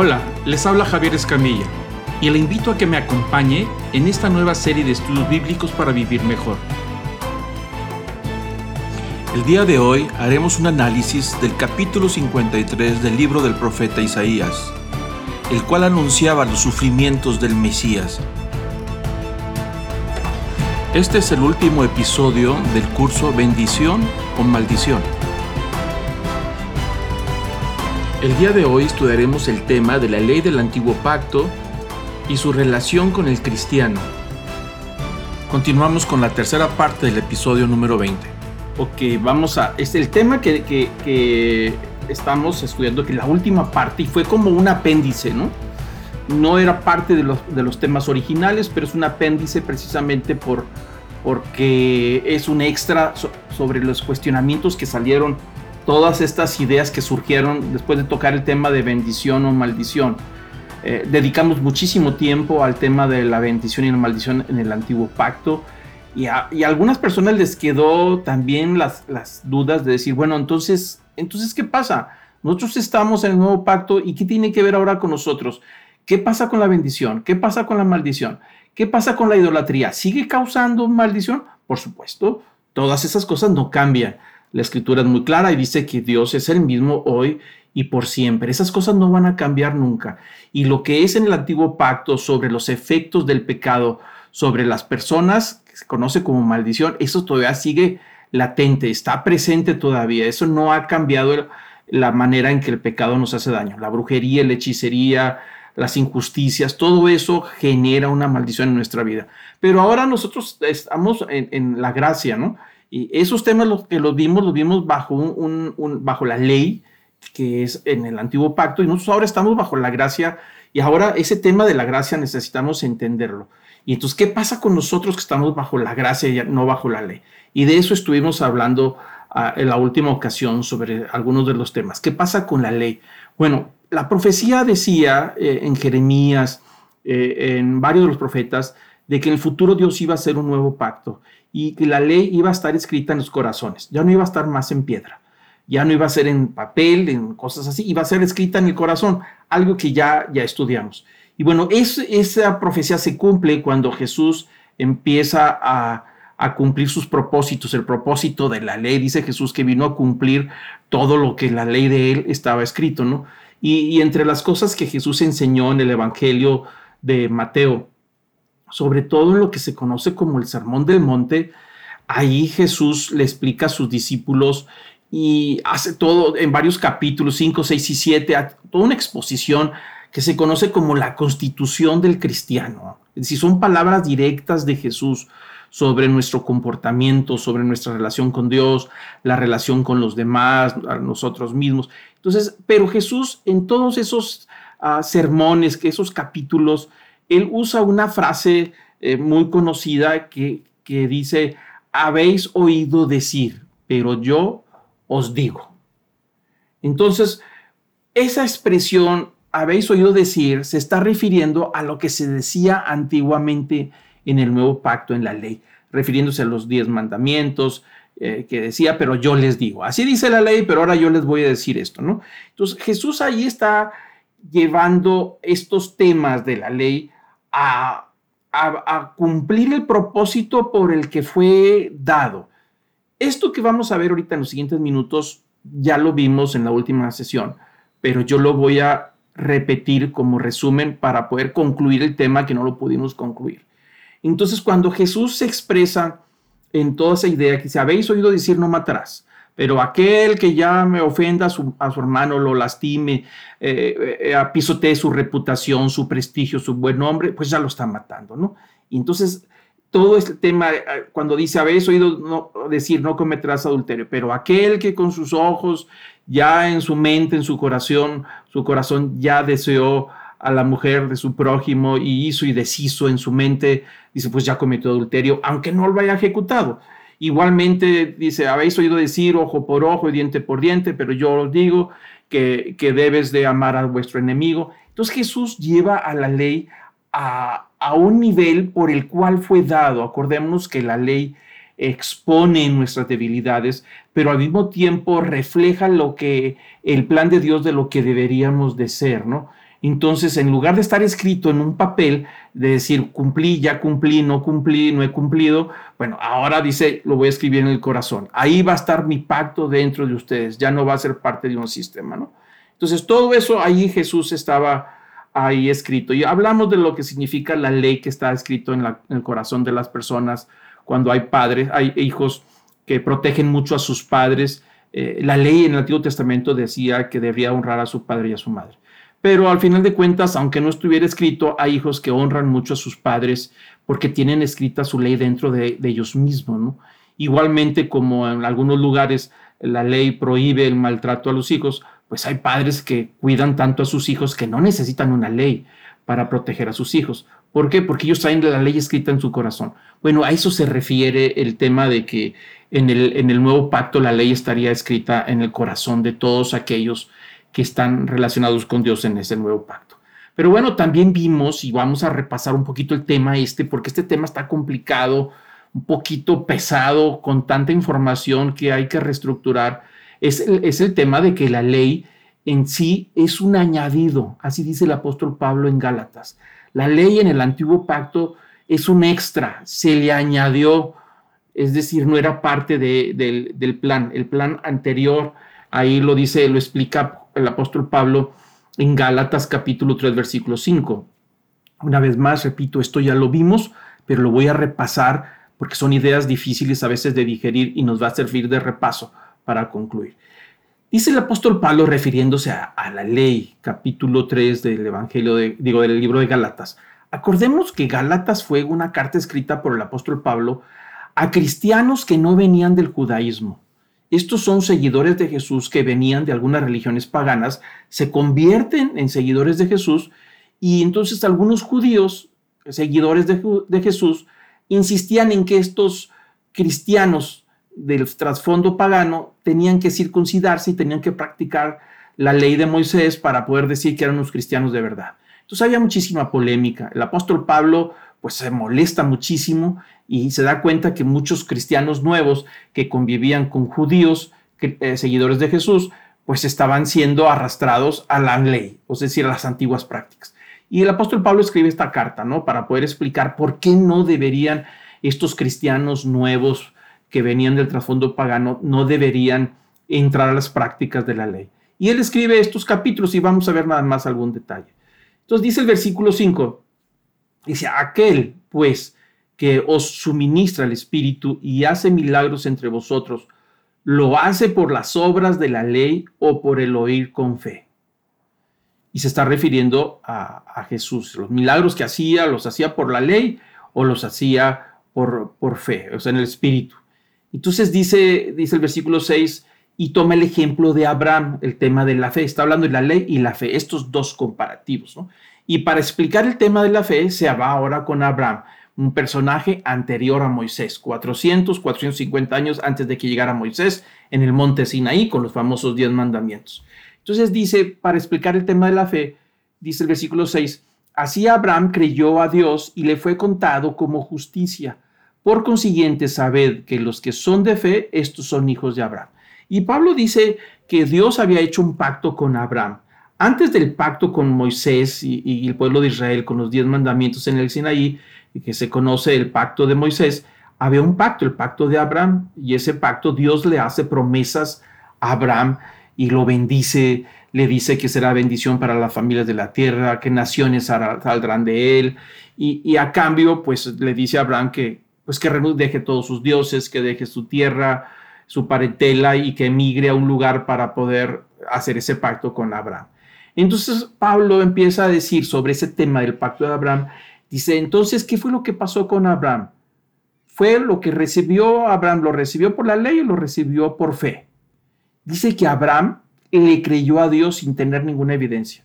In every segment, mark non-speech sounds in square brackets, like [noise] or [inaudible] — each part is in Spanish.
Hola, les habla Javier Escamilla y le invito a que me acompañe en esta nueva serie de estudios bíblicos para vivir mejor. El día de hoy haremos un análisis del capítulo 53 del libro del profeta Isaías, el cual anunciaba los sufrimientos del Mesías. Este es el último episodio del curso Bendición o Maldición. El día de hoy estudiaremos el tema de la ley del antiguo pacto y su relación con el cristiano. Continuamos con la tercera parte del episodio número 20. Ok, vamos a... Es el tema que, que, estamos estudiando, que la última parte, y fue como un apéndice, ¿no? No era parte de los, de los temas originales, pero es un apéndice precisamente por, porque es un extra sobre los cuestionamientos que salieron todas estas ideas que surgieron después de tocar el tema de bendición o maldición. Eh, dedicamos muchísimo tiempo al tema de la bendición y la maldición en el antiguo pacto y a, algunas personas les quedó también las, dudas de decir, bueno, entonces, entonces, ¿qué pasa? Nosotros estamos en el nuevo pacto y ¿qué tiene que ver ahora con nosotros? ¿Qué pasa con la bendición? ¿Qué pasa con la maldición? ¿Qué pasa con la idolatría? ¿Sigue causando maldición? Por supuesto, todas esas cosas no cambian. La escritura es muy clara y dice que Dios es el mismo hoy y por siempre. Esas cosas no van a cambiar nunca. Y lo que es en el antiguo pacto sobre los efectos del pecado sobre las personas, que se conoce como maldición, eso todavía sigue latente, está presente todavía. Eso no ha cambiado la manera en que el pecado nos hace daño. La brujería, la hechicería, las injusticias, todo eso genera una maldición en nuestra vida. Pero ahora nosotros estamos en, en la gracia, ¿no? Y esos temas los que los vimos, los vimos bajo, un, bajo la ley, que es en el antiguo pacto, y nosotros ahora estamos bajo la gracia, y ahora ese tema de la gracia necesitamos entenderlo. Y entonces, ¿qué pasa con nosotros que estamos bajo la gracia y no bajo la ley? Y de eso estuvimos hablando ah, en la última ocasión sobre algunos de los temas. ¿Qué pasa con la ley? Bueno, la profecía decía eh, en Jeremías, eh, en varios de los profetas, de que en el futuro Dios iba a hacer un nuevo pacto y que la ley iba a estar escrita en los corazones, ya no iba a estar más en piedra, ya no iba a ser en papel, en cosas así, iba a ser escrita en el corazón, algo que ya, ya estudiamos. Y bueno, esa profecía se cumple cuando Jesús empieza a, cumplir sus propósitos, el propósito de la ley. Dice Jesús que vino a cumplir todo lo que la ley de él estaba escrito, ¿no? Y, y entre las cosas que Jesús enseñó en el Evangelio de Mateo, sobre todo en lo que se conoce como el Sermón del Monte, ahí Jesús le explica a sus discípulos y hace todo en varios capítulos, 5, 6 y 7, toda una exposición que se conoce como la constitución del cristiano. Es decir, son palabras directas de Jesús sobre nuestro comportamiento, sobre nuestra relación con Dios, la relación con los demás, a nosotros mismos. Entonces, pero Jesús en todos esos ah, sermones, que esos capítulos, él usa una frase eh, muy conocida que, que dice, habéis oído decir, pero yo os digo. Entonces, esa expresión, habéis oído decir, se está refiriendo a lo que se decía antiguamente en el nuevo pacto, en la ley, refiriéndose a los diez mandamientos, eh, que decía, pero yo les digo. Así dice la ley, pero ahora yo les voy a decir esto, ¿no? Entonces Jesús ahí está llevando estos temas de la ley a, cumplir el propósito por el que fue dado. Esto que vamos a ver ahorita en los siguientes minutos ya lo vimos en la última sesión, pero yo lo voy a repetir como resumen para poder concluir el tema que no lo pudimos concluir. Entonces, cuando Jesús se expresa en toda esa idea que si habéis oído decir no matarás, pero aquel que ya me ofenda a su, hermano, lo lastime, eh, eh, apisotee su reputación, su prestigio, su buen nombre, pues ya lo está matando, ¿no? Y entonces, todo este tema, eh, cuando dice, habéis oído no, decir, no cometerás adulterio, pero aquel que con sus ojos, ya en su mente, en su corazón, su corazón ya deseó a la mujer de su prójimo y hizo y deshizo en su mente, dice, pues ya cometió adulterio, aunque no lo haya ejecutado. Igualmente dice, habéis oído decir ojo por ojo y diente por diente, pero yo os digo que, que debes de amar a vuestro enemigo. Entonces Jesús lleva a la ley a, a un nivel por el cual fue dado. Acordémonos que la ley expone nuestras debilidades, pero al mismo tiempo refleja lo que el plan de Dios de lo que deberíamos de ser, ¿no? Entonces, en lugar de estar escrito en un papel, de decir cumplí, ya cumplí, no cumplí, no he cumplido, bueno, ahora dice, lo voy a escribir en el corazón. Ahí va a estar mi pacto dentro de ustedes, ya no va a ser parte de un sistema, ¿no? Entonces, todo eso ahí Jesús estaba ahí escrito. Y hablamos de lo que significa la ley que está escrito en, el corazón de las personas cuando hay padres, hay hijos que protegen mucho a sus padres. Eh, la ley en el Antiguo Testamento decía que debía honrar a su padre y a su madre. Pero al final de cuentas, aunque no estuviera escrito, hay hijos que honran mucho a sus padres porque tienen escrita su ley dentro de, ellos mismos. Igualmente, como en algunos lugares la ley prohíbe el maltrato a los hijos, pues hay padres que cuidan tanto a sus hijos que no necesitan una ley para proteger a sus hijos. ¿Por qué? Porque ellos traen la ley escrita en su corazón. Bueno, a eso se refiere el tema de que en el, en el nuevo pacto la ley estaría escrita en el corazón de todos aquellos que están relacionados con Dios en ese nuevo pacto. Pero bueno, también vimos y vamos a repasar un poquito el tema este, porque este tema está complicado, un poquito pesado, con tanta información que hay que reestructurar. Es el, tema de que la ley en sí es un añadido, así dice el apóstol Pablo en Gálatas. La ley en el antiguo pacto es un extra, se le añadió, es decir, no era parte del plan. El plan anterior, ahí lo dice, lo explica el apóstol Pablo en Gálatas capítulo 3, versículo 5. Una vez más, repito, esto ya lo vimos, pero lo voy a repasar porque son ideas difíciles a veces de digerir y nos va a servir de repaso para concluir. Dice el apóstol Pablo refiriéndose a, la ley, capítulo 3 del Evangelio, de, digo, del libro de Gálatas. Acordemos que Gálatas fue una carta escrita por el apóstol Pablo a cristianos que no venían del judaísmo. Estos son seguidores de Jesús que venían de algunas religiones paganas, se convierten en seguidores de Jesús y entonces algunos judíos, seguidores de, Jesús, insistían en que estos cristianos del trasfondo pagano tenían que circuncidarse y tenían que practicar la ley de Moisés para poder decir que eran unos cristianos de verdad. Entonces había muchísima polémica. El apóstol Pablo pues se molesta muchísimo y se da cuenta que muchos cristianos nuevos que convivían con judíos, eh, seguidores de Jesús, pues estaban siendo arrastrados a la ley, es decir, a las antiguas prácticas. Y el apóstol Pablo escribe esta carta, ¿no? Para poder explicar por qué no deberían estos cristianos nuevos que venían del trasfondo pagano, no deberían entrar a las prácticas de la ley. Y él escribe estos capítulos y vamos a ver nada más algún detalle. Entonces dice el versículo 5, dice, aquel pues que os suministra el Espíritu y hace milagros entre vosotros, ¿lo hace por las obras de la ley o por el oír con fe? Y se está refiriendo a, Jesús. Los milagros que hacía, ¿los hacía por la ley o los hacía por, por fe, o sea, en el Espíritu? Entonces dice, dice el versículo 6, y toma el ejemplo de Abraham, el tema de la fe. Está hablando de la ley y la fe, estos dos comparativos. ¿no? Y para explicar el tema de la fe, se va ahora con Abraham un personaje anterior a Moisés, 400, 450 años antes de que llegara Moisés en el monte Sinaí con los famosos diez mandamientos. Entonces dice, para explicar el tema de la fe, dice el versículo 6, así Abraham creyó a Dios y le fue contado como justicia. Por consiguiente, sabed que los que son de fe, estos son hijos de Abraham. Y Pablo dice que Dios había hecho un pacto con Abraham. Antes del pacto con Moisés y, el pueblo de Israel, con los diez mandamientos en el Sinaí, que se conoce el pacto de Moisés, había un pacto, el pacto de Abraham, y ese pacto Dios le hace promesas a Abraham y lo bendice, le dice que será bendición para las familias de la tierra, que naciones saldrán de él, y, a cambio, pues le dice a Abraham que, pues que deje todos sus dioses, que deje su tierra, su parentela y que emigre a un lugar para poder hacer ese pacto con Abraham. Entonces Pablo empieza a decir sobre ese tema del pacto de Abraham Dice, entonces, ¿qué fue lo que pasó con Abraham? ¿Fue lo que recibió Abraham? ¿Lo recibió por la ley o lo recibió por fe? Dice que Abraham le creyó a Dios sin tener ninguna evidencia.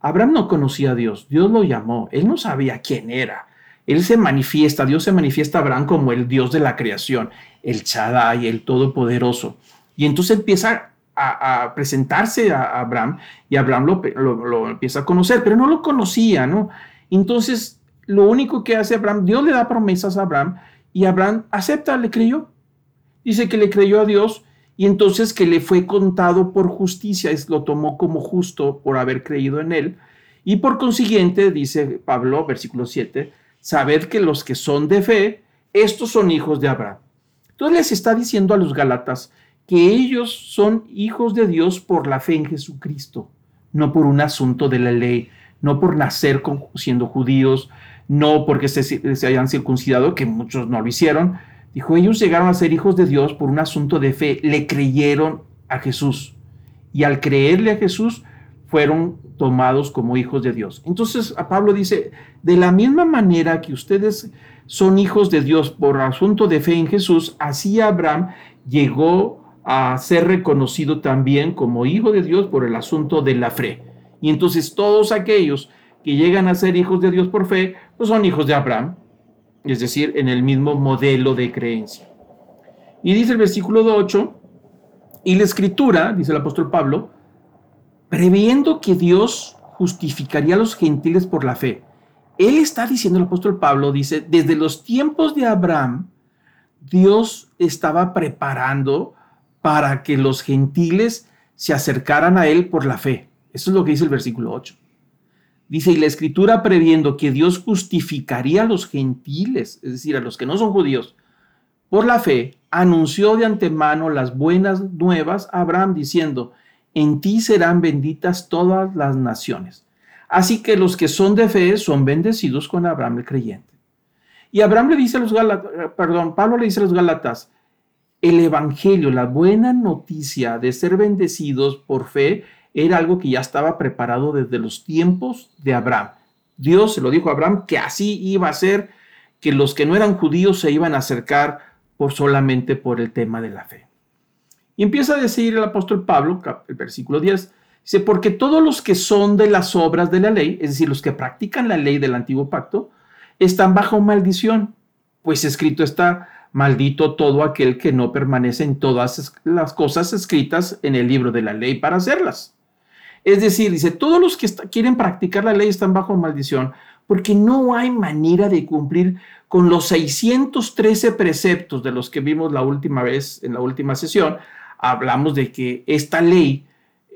Abraham no conocía a Dios, Dios lo llamó, él no sabía quién era. Él se manifiesta, Dios se manifiesta a Abraham como el Dios de la creación, el Chadai, el Todopoderoso. Y entonces empieza a, presentarse a Abraham y Abraham lo, lo, empieza a conocer, pero no lo conocía, ¿no? Entonces lo único que hace Abraham, Dios le da promesas a Abraham y Abraham acepta, le creyó. Dice que le creyó a Dios y entonces que le fue contado por justicia, es, lo tomó como justo por haber creído en él. Y por consiguiente, dice Pablo, versículo 7, sabed que los que son de fe, estos son hijos de Abraham. Entonces les está diciendo a los Gálatas que ellos son hijos de Dios por la fe en Jesucristo, no por un asunto de la ley, no por nacer siendo judíos, no porque se, se hayan circuncidado, que muchos no lo hicieron. Dijo, ellos llegaron a ser hijos de Dios por un asunto de fe, le creyeron a Jesús. Y al creerle a Jesús, fueron tomados como hijos de Dios. Entonces a Pablo dice, de la misma manera que ustedes son hijos de Dios por asunto de fe en Jesús, así Abraham llegó a ser reconocido también como hijo de Dios por el asunto de la fe. Y entonces todos aquellos que llegan a ser hijos de Dios por fe, pues son hijos de Abraham, es decir, en el mismo modelo de creencia. Y dice el versículo 8, y la escritura, dice el apóstol Pablo, previendo que Dios justificaría a los gentiles por la fe. Él está diciendo, el apóstol Pablo dice, desde los tiempos de Abraham, Dios estaba preparando para que los gentiles se acercaran a Él por la fe. Eso es lo que dice el versículo 8. Dice, y la escritura previendo que Dios justificaría a los gentiles, es decir, a los que no son judíos, por la fe, anunció de antemano las buenas nuevas a Abraham diciendo, en ti serán benditas todas las naciones. Así que los que son de fe son bendecidos con Abraham el creyente. Y Abraham le dice a los Galatas, perdón, Pablo le dice a los Galatas, el evangelio, la buena noticia de ser bendecidos por fe era algo que ya estaba preparado desde los tiempos de Abraham. Dios se lo dijo a Abraham que así iba a ser, que los que no eran judíos se iban a acercar por solamente por el tema de la fe. Y empieza a decir el apóstol Pablo, el versículo 10, dice, porque todos los que son de las obras de la ley, es decir, los que practican la ley del antiguo pacto, están bajo maldición, pues escrito está, maldito todo aquel que no permanece en todas las cosas escritas en el libro de la ley para hacerlas. Es decir, dice, todos los que quieren practicar la ley están bajo maldición, porque no hay manera de cumplir con los 613 preceptos de los que vimos la última vez en la última sesión. Hablamos de que esta ley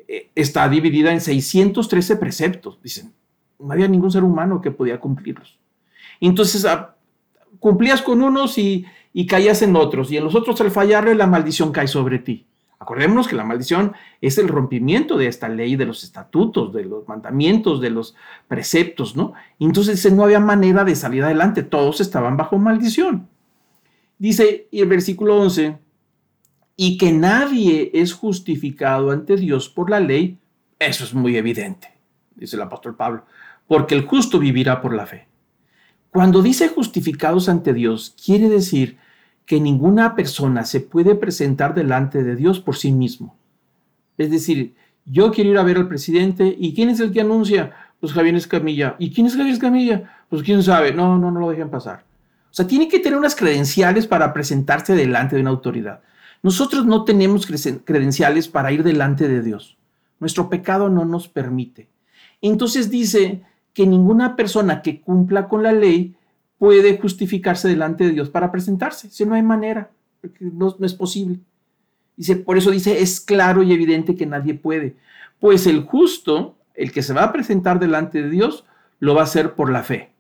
eh, está dividida en 613 preceptos. Dicen, no había ningún ser humano que podía cumplirlos. Entonces, ah, cumplías con unos y, y caías en otros, y en los otros al fallarle la maldición cae sobre ti. Acordémonos que la maldición es el rompimiento de esta ley, de los estatutos, de los mandamientos, de los preceptos, ¿no? Entonces no había manera de salir adelante, todos estaban bajo maldición. Dice y el versículo 11, y que nadie es justificado ante Dios por la ley, eso es muy evidente, dice el apóstol Pablo, porque el justo vivirá por la fe. Cuando dice justificados ante Dios, quiere decir que ninguna persona se puede presentar delante de Dios por sí mismo. Es decir, yo quiero ir a ver al presidente y ¿quién es el que anuncia? Pues Javier Escamilla. ¿Y quién es Javier Escamilla? Pues quién sabe. No, no, no lo dejen pasar. O sea, tiene que tener unas credenciales para presentarse delante de una autoridad. Nosotros no tenemos credenciales para ir delante de Dios. Nuestro pecado no nos permite. Entonces dice que ninguna persona que cumpla con la ley puede justificarse delante de Dios para presentarse. Si no hay manera, no, no es posible. Dice, por eso dice, es claro y evidente que nadie puede. Pues el justo, el que se va a presentar delante de Dios, lo va a hacer por la fe.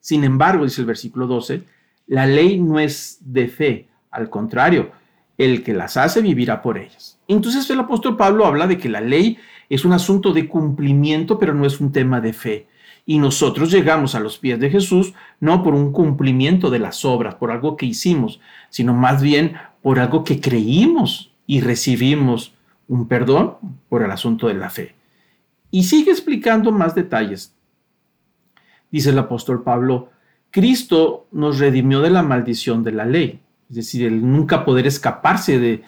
Sin embargo, dice el versículo 12, la ley no es de fe, al contrario, el que las hace vivirá por ellas. Entonces el apóstol Pablo habla de que la ley es un asunto de cumplimiento, pero no es un tema de fe. Y nosotros llegamos a los pies de Jesús no por un cumplimiento de las obras, por algo que hicimos, sino más bien por algo que creímos y recibimos un perdón por el asunto de la fe. Y sigue explicando más detalles. Dice el apóstol Pablo, Cristo nos redimió de la maldición de la ley, es decir, el nunca poder escaparse de,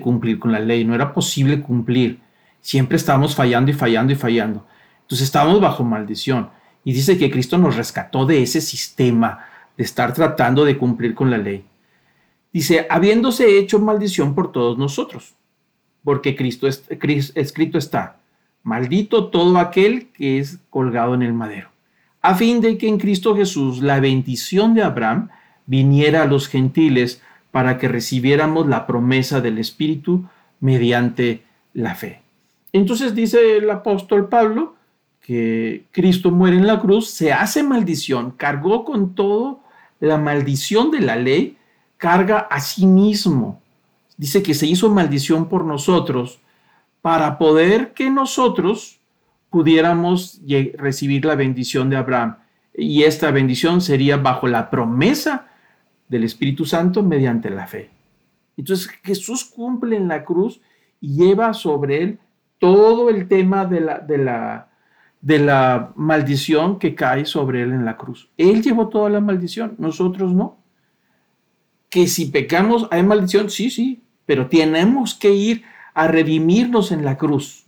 cumplir con la ley, no era posible cumplir, siempre estábamos fallando y fallando y fallando, entonces estábamos bajo maldición. Y dice que Cristo nos rescató de ese sistema de estar tratando de cumplir con la ley. Dice, habiéndose hecho maldición por todos nosotros, porque Cristo es, escrito está, maldito todo aquel que es colgado en el madero, a fin de que en Cristo Jesús la bendición de Abraham viniera a los gentiles para que recibiéramos la promesa del Espíritu mediante la fe. Entonces dice el apóstol Pablo, que Cristo muere en la cruz, se hace maldición, cargó con todo la maldición de la ley, carga a sí mismo. Dice que se hizo maldición por nosotros para poder que nosotros pudiéramos recibir la bendición de Abraham. Y esta bendición sería bajo la promesa del Espíritu Santo mediante la fe. Entonces Jesús cumple en la cruz y lleva sobre él todo el tema de la, de la, de la maldición que cae sobre él en la cruz. Él llevó toda la maldición, nosotros no. Que si pecamos hay maldición, sí, sí, pero tenemos que ir a redimirnos en la cruz,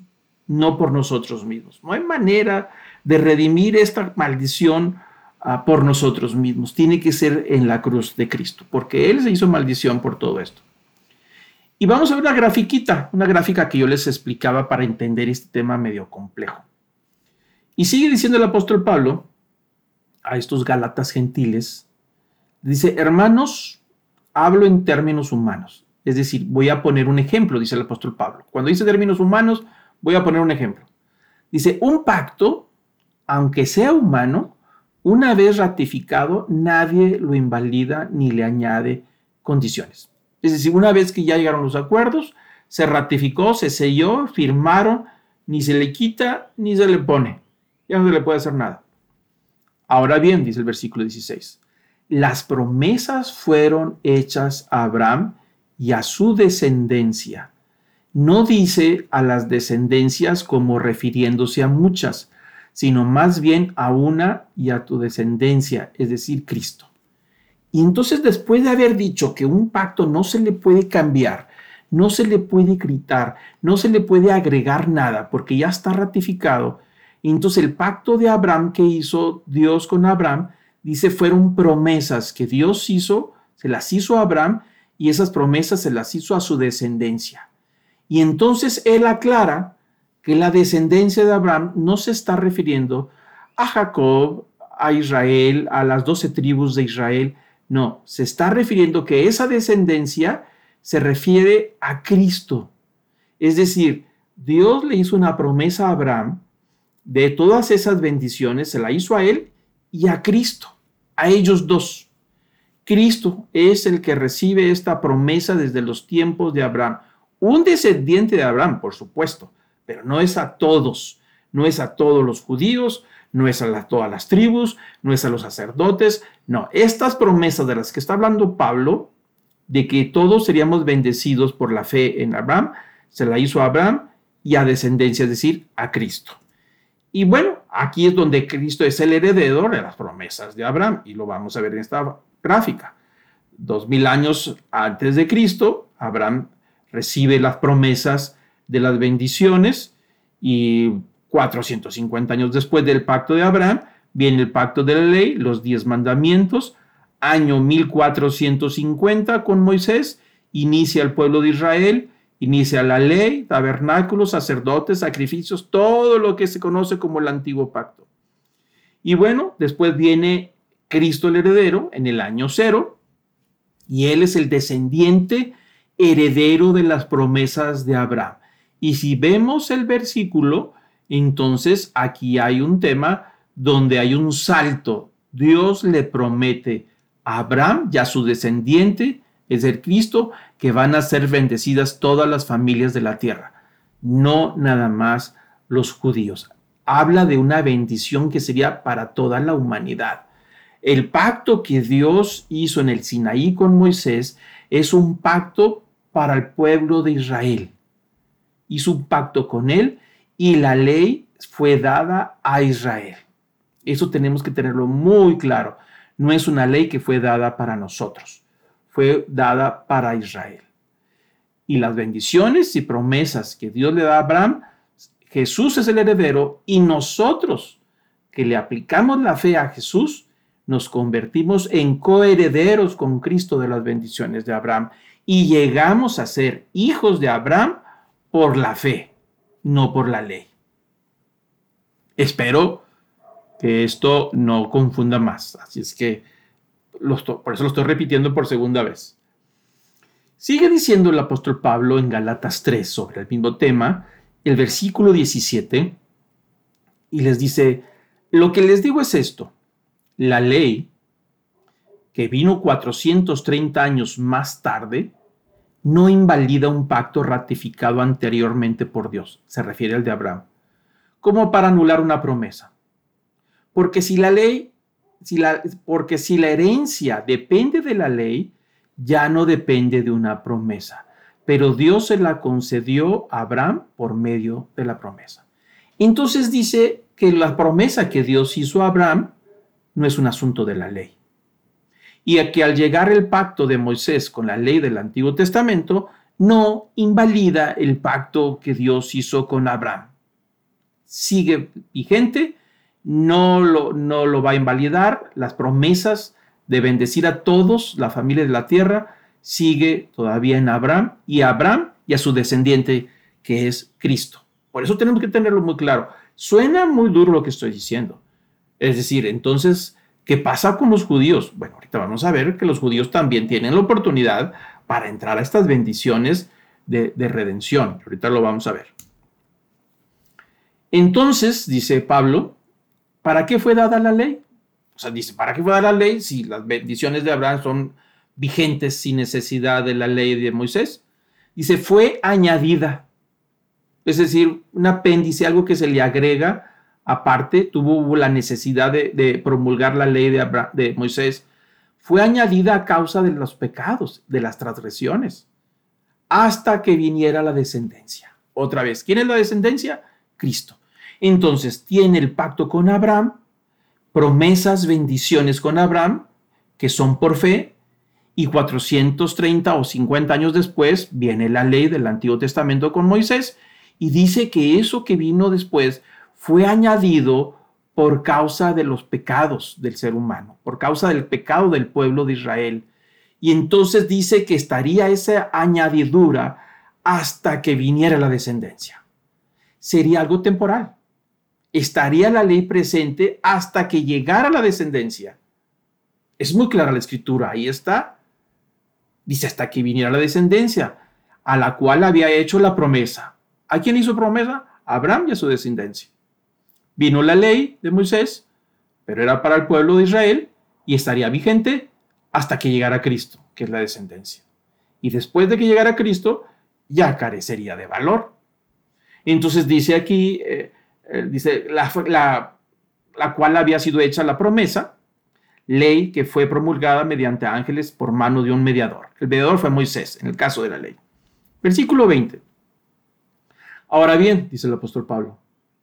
no por nosotros mismos. No hay manera de redimir esta maldición uh, por nosotros mismos. Tiene que ser en la cruz de Cristo, porque Él se hizo maldición por todo esto. Y vamos a ver una grafiquita, una gráfica que yo les explicaba para entender este tema medio complejo. Y sigue diciendo el apóstol Pablo a estos Galatas gentiles, dice, hermanos, hablo en términos humanos. Es decir, voy a poner un ejemplo, dice el apóstol Pablo. Cuando dice términos humanos, voy a poner un ejemplo. Dice, un pacto, aunque sea humano, una vez ratificado, nadie lo invalida ni le añade condiciones. Es decir, una vez que ya llegaron los acuerdos, se ratificó, se selló, firmaron, ni se le quita ni se le pone. No se le puede hacer nada. Ahora bien, dice el versículo 16, las promesas fueron hechas a Abraham y a su descendencia. No dice a las descendencias como refiriéndose a muchas, sino más bien a una y a tu descendencia, es decir, Cristo. Y entonces después de haber dicho que un pacto no se le puede cambiar, no se le puede gritar, no se le puede agregar nada, porque ya está ratificado, entonces el pacto de Abraham que hizo Dios con Abraham, dice, fueron promesas que Dios hizo, se las hizo a Abraham y esas promesas se las hizo a su descendencia. Y entonces él aclara que la descendencia de Abraham no se está refiriendo a Jacob, a Israel, a las doce tribus de Israel, no, se está refiriendo que esa descendencia se refiere a Cristo. Es decir, Dios le hizo una promesa a Abraham de todas esas bendiciones, se la hizo a él y a Cristo, a ellos dos. Cristo es el que recibe esta promesa desde los tiempos de Abraham. Un descendiente de Abraham, por supuesto, pero no es a todos, no es a todos los judíos, no es a todas las tribus, no es a los sacerdotes, no, estas promesas de las que está hablando Pablo, de que todos seríamos bendecidos por la fe en Abraham, se la hizo a Abraham y a descendencia, es decir, a Cristo. Y bueno, aquí es donde Cristo es el heredero de las promesas de Abraham, y lo vamos a ver en esta gráfica. Dos mil años antes de Cristo, Abraham recibe las promesas de las bendiciones y 450 años después del pacto de Abraham, viene el pacto de la ley, los diez mandamientos, año 1450 con Moisés, inicia el pueblo de Israel, inicia la ley, tabernáculos, sacerdotes, sacrificios, todo lo que se conoce como el antiguo pacto. Y bueno, después viene Cristo el heredero en el año cero, y él es el descendiente heredero de las promesas de Abraham. Y si vemos el versículo, entonces aquí hay un tema donde hay un salto. Dios le promete a Abraham y a su descendiente, es el Cristo, que van a ser bendecidas todas las familias de la tierra, no nada más los judíos. Habla de una bendición que sería para toda la humanidad. El pacto que Dios hizo en el Sinaí con Moisés es un pacto para el pueblo de Israel. Hizo un pacto con él y la ley fue dada a Israel. Eso tenemos que tenerlo muy claro. No es una ley que fue dada para nosotros, fue dada para Israel. Y las bendiciones y promesas que Dios le da a Abraham, Jesús es el heredero y nosotros que le aplicamos la fe a Jesús, nos convertimos en coherederos con Cristo de las bendiciones de Abraham y llegamos a ser hijos de Abraham por la fe no por la ley. Espero que esto no confunda más. Así es que por eso lo estoy repitiendo por segunda vez. Sigue diciendo el apóstol Pablo en Galatas 3 sobre el mismo tema, el versículo 17, y les dice, lo que les digo es esto, la ley, que vino 430 años más tarde, no invalida un pacto ratificado anteriormente por Dios, se refiere al de Abraham, como para anular una promesa. Porque si la ley, si la, porque si la herencia depende de la ley, ya no depende de una promesa, pero Dios se la concedió a Abraham por medio de la promesa. Entonces dice que la promesa que Dios hizo a Abraham no es un asunto de la ley y a que al llegar el pacto de Moisés con la ley del Antiguo Testamento, no invalida el pacto que Dios hizo con Abraham. Sigue vigente, no lo, no lo va a invalidar, las promesas de bendecir a todos, la familia de la tierra, sigue todavía en Abraham y a Abraham y a su descendiente que es Cristo. Por eso tenemos que tenerlo muy claro. Suena muy duro lo que estoy diciendo. Es decir, entonces ¿Qué pasa con los judíos? Bueno, ahorita vamos a ver que los judíos también tienen la oportunidad para entrar a estas bendiciones de, redención. Ahorita lo vamos a ver. Entonces, dice Pablo, ¿para qué fue dada la ley? O sea, dice, ¿para qué fue dada la ley si las bendiciones de Abraham son vigentes sin necesidad de la ley de Moisés? Dice, fue añadida. Es decir, un apéndice, algo que se le agrega aparte, tuvo la necesidad de, promulgar la ley de, de Moisés, fue añadida a causa de los pecados, de las transgresiones, hasta que viniera la descendencia. Otra vez, ¿quién es la descendencia? Cristo. Entonces, tiene el pacto con Abraham, promesas, bendiciones con Abraham, que son por fe, y 430 o 50 años después viene la ley del Antiguo Testamento con Moisés, y dice que eso que vino después fue añadido por causa de los pecados del ser humano, por causa del pecado del pueblo de Israel. Y entonces dice que estaría esa añadidura hasta que viniera la descendencia. Sería algo temporal. Estaría la ley presente hasta que llegara la descendencia. Es muy clara la escritura, ahí está. Dice hasta que viniera la descendencia, a la cual había hecho la promesa. ¿A quién hizo promesa? A Abraham y a su descendencia. Vino la ley de Moisés, pero era para el pueblo de Israel y estaría vigente hasta que llegara Cristo, que es la descendencia. Y después de que llegara Cristo, ya carecería de valor. Entonces dice aquí, eh, eh, dice, la, la, la cual había sido hecha la promesa, ley que fue promulgada mediante ángeles por mano de un mediador. El mediador fue Moisés, en el caso de la ley. Versículo 20. Ahora bien, dice el apóstol Pablo,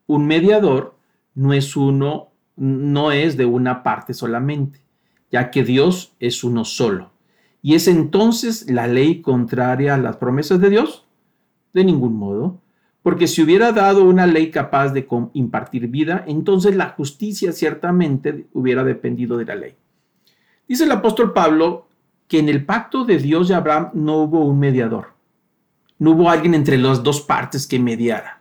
un mediador no es uno, no es de una parte solamente, ya que Dios es uno solo. ¿Y es entonces la ley contraria a las promesas de Dios? De ningún modo, porque si hubiera dado una ley capaz de impartir vida, entonces la justicia ciertamente hubiera dependido de la ley. Dice el apóstol Pablo que en el pacto de Dios y Abraham no hubo un mediador, no hubo alguien entre las dos partes que mediara.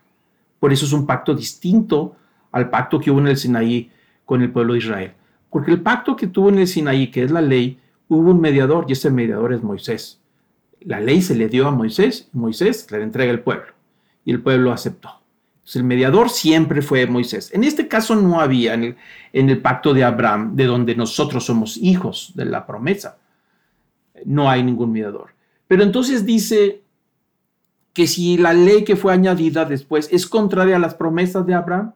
Por eso es un pacto distinto al pacto que hubo en el Sinaí con el pueblo de Israel. Porque el pacto que tuvo en el Sinaí, que es la ley, hubo un mediador y ese mediador es Moisés. La ley se le dio a Moisés, y Moisés le entrega al pueblo y el pueblo aceptó. Entonces, el mediador siempre fue Moisés. En este caso no había en el, pacto de Abraham, de donde nosotros somos hijos de la promesa. No hay ningún mediador. Pero entonces dice que si la ley que fue añadida después es contraria a las promesas de Abraham,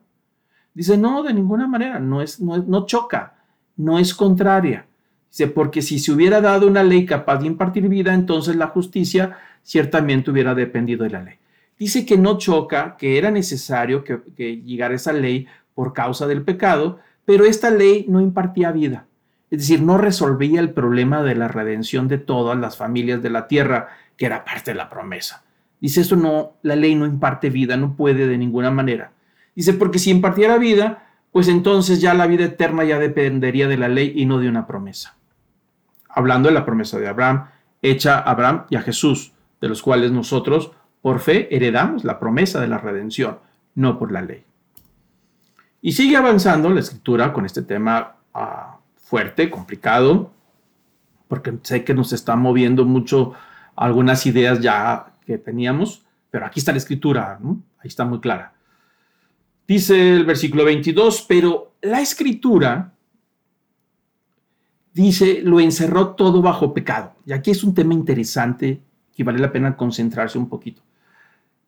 Dice, no, de ninguna manera, no, es, no choca, no es contraria. Dice, porque si se hubiera dado una ley capaz de impartir vida, entonces la justicia ciertamente hubiera dependido de la ley. Dice que no choca, que era necesario que, llegara esa ley por causa del pecado, pero esta ley no impartía vida. Es decir, no resolvía el problema de la redención de todas las familias de la tierra, que era parte de la promesa. Dice, eso no, la ley no imparte vida, no puede de ninguna manera. Dice, porque si impartiera vida, pues entonces ya la vida eterna ya dependería de la ley y no de una promesa. Hablando de la promesa de Abraham, hecha a Abraham y a Jesús, de los cuales nosotros por fe heredamos la promesa de la redención, no por la ley. Y sigue avanzando la escritura con este tema ah, fuerte, complicado, porque sé que nos está moviendo mucho algunas ideas ya que teníamos, pero aquí está la escritura, ahí está muy clara. Dice el versículo 22, pero la escritura dice, lo encerró todo bajo pecado. Y aquí es un tema interesante que vale la pena concentrarse un poquito.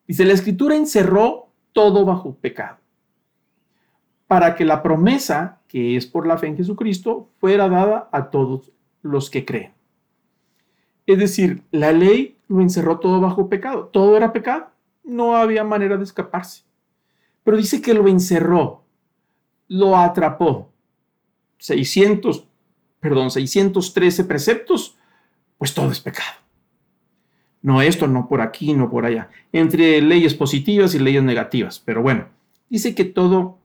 Dice, la escritura encerró todo bajo pecado, para que la promesa, que es por la fe en Jesucristo, fuera dada a todos los que creen. Es decir, la ley lo encerró todo bajo pecado, todo era pecado, no había manera de escaparse. Pero dice que lo encerró, lo atrapó. 600, perdón, 613 preceptos, pues todo es pecado. No esto, no por aquí, no por allá. Entre leyes positivas y leyes negativas. Pero bueno, dice que todo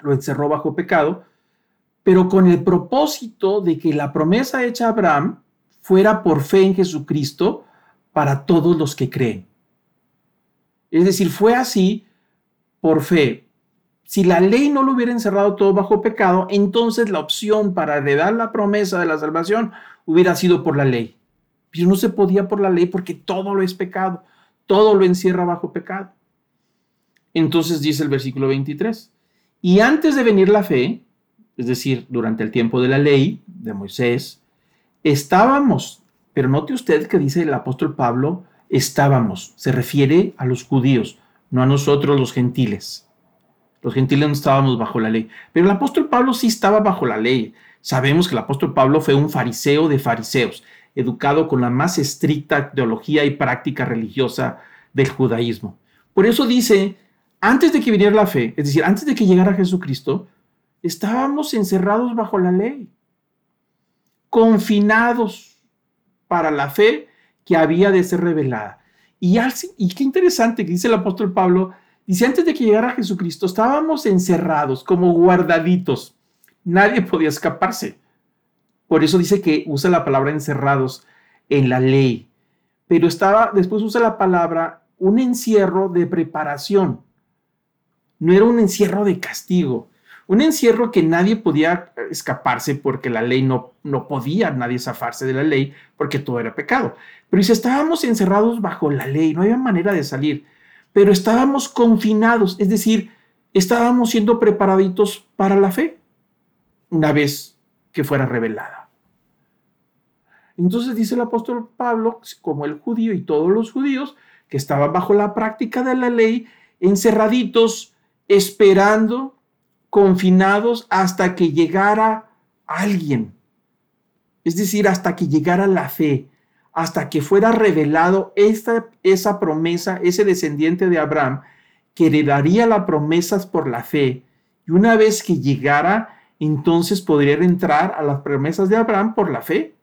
lo encerró bajo pecado, pero con el propósito de que la promesa hecha a Abraham fuera por fe en Jesucristo para todos los que creen. Es decir, fue así por fe. Si la ley no lo hubiera encerrado todo bajo pecado, entonces la opción para heredar la promesa de la salvación hubiera sido por la ley. Pero no se podía por la ley porque todo lo es pecado, todo lo encierra bajo pecado. Entonces dice el versículo 23, y antes de venir la fe, es decir, durante el tiempo de la ley de Moisés, estábamos, pero note usted que dice el apóstol Pablo, estábamos, se refiere a los judíos, no a nosotros los gentiles. Los gentiles no estábamos bajo la ley, pero el apóstol Pablo sí estaba bajo la ley. Sabemos que el apóstol Pablo fue un fariseo de fariseos educado con la más estricta teología y práctica religiosa del judaísmo. Por eso dice, antes de que viniera la fe, es decir, antes de que llegara Jesucristo, estábamos encerrados bajo la ley, confinados para la fe que había de ser revelada. Y, y qué interesante que dice el apóstol Pablo, dice, antes de que llegara Jesucristo, estábamos encerrados como guardaditos. Nadie podía escaparse. Por eso dice que usa la palabra encerrados en la ley. Pero estaba, después usa la palabra un encierro de preparación. No era un encierro de castigo. Un encierro que nadie podía escaparse porque la ley no, no podía nadie zafarse de la ley porque todo era pecado. Pero dice, estábamos encerrados bajo la ley, no había manera de salir, pero estábamos confinados, es decir, estábamos siendo preparaditos para la fe una vez que fuera revelada. Entonces dice el apóstol Pablo, como el judío y todos los judíos que estaban bajo la práctica de la ley, encerraditos, esperando, confinados hasta que llegara alguien. Es decir, hasta que llegara la fe, hasta que fuera revelado esa promesa, ese descendiente de Abraham, que heredaría las promesas por la fe. Y una vez que llegara, entonces podrían entrar a las promesas de Abraham por la fe.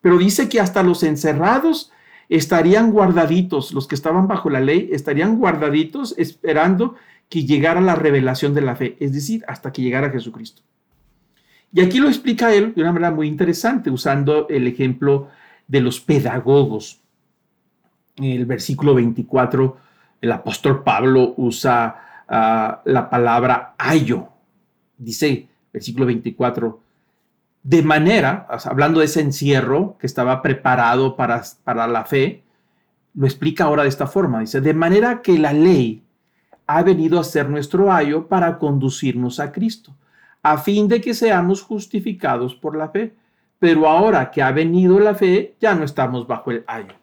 Pero dice que hasta los encerrados estarían guardaditos, los que estaban bajo la ley estarían guardaditos esperando que llegara la revelación de la fe, es decir, hasta que llegara Jesucristo. Y aquí lo explica él de una manera muy interesante, usando el ejemplo de los pedagogos. En el versículo 24, el apóstol Pablo usa ah, la palabra ayo. Dice, versículo 24, de manera, hablando de ese encierro que estaba preparado para, para la fe, lo explica ahora de esta forma, dice, de manera que la ley ha venido a ser nuestro ayo para conducirnos a Cristo, a fin de que seamos justificados por la fe. Pero ahora que ha venido la fe, ya no estamos bajo el ayo.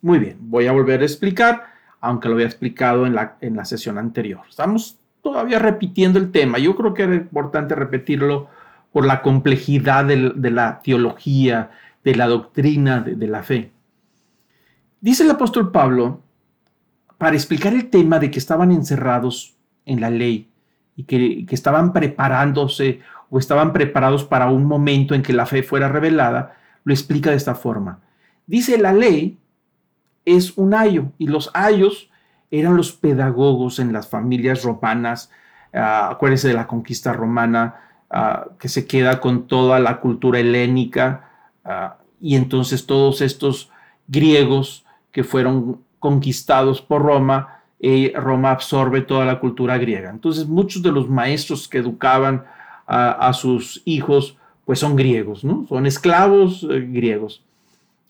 Muy bien, voy a volver a explicar, aunque lo había explicado en la, en la sesión anterior. Estamos todavía repitiendo el tema. Yo creo que era importante repetirlo por la complejidad de, la teología, de la doctrina, de, la fe. Dice el apóstol Pablo, para explicar el tema de que estaban encerrados en la ley y que, que estaban preparándose o estaban preparados para un momento en que la fe fuera revelada, lo explica de esta forma. Dice, la ley es un ayo y los ayos eran los pedagogos en las familias romanas. Uh, acuérdense de la conquista romana, ah, que se queda con toda la cultura helénica, ah, y entonces todos estos griegos que fueron conquistados por Roma, eh, Roma absorbe toda la cultura griega. Entonces muchos de los maestros que educaban a sus hijos, pues son griegos, ¿no? Son esclavos eh, griegos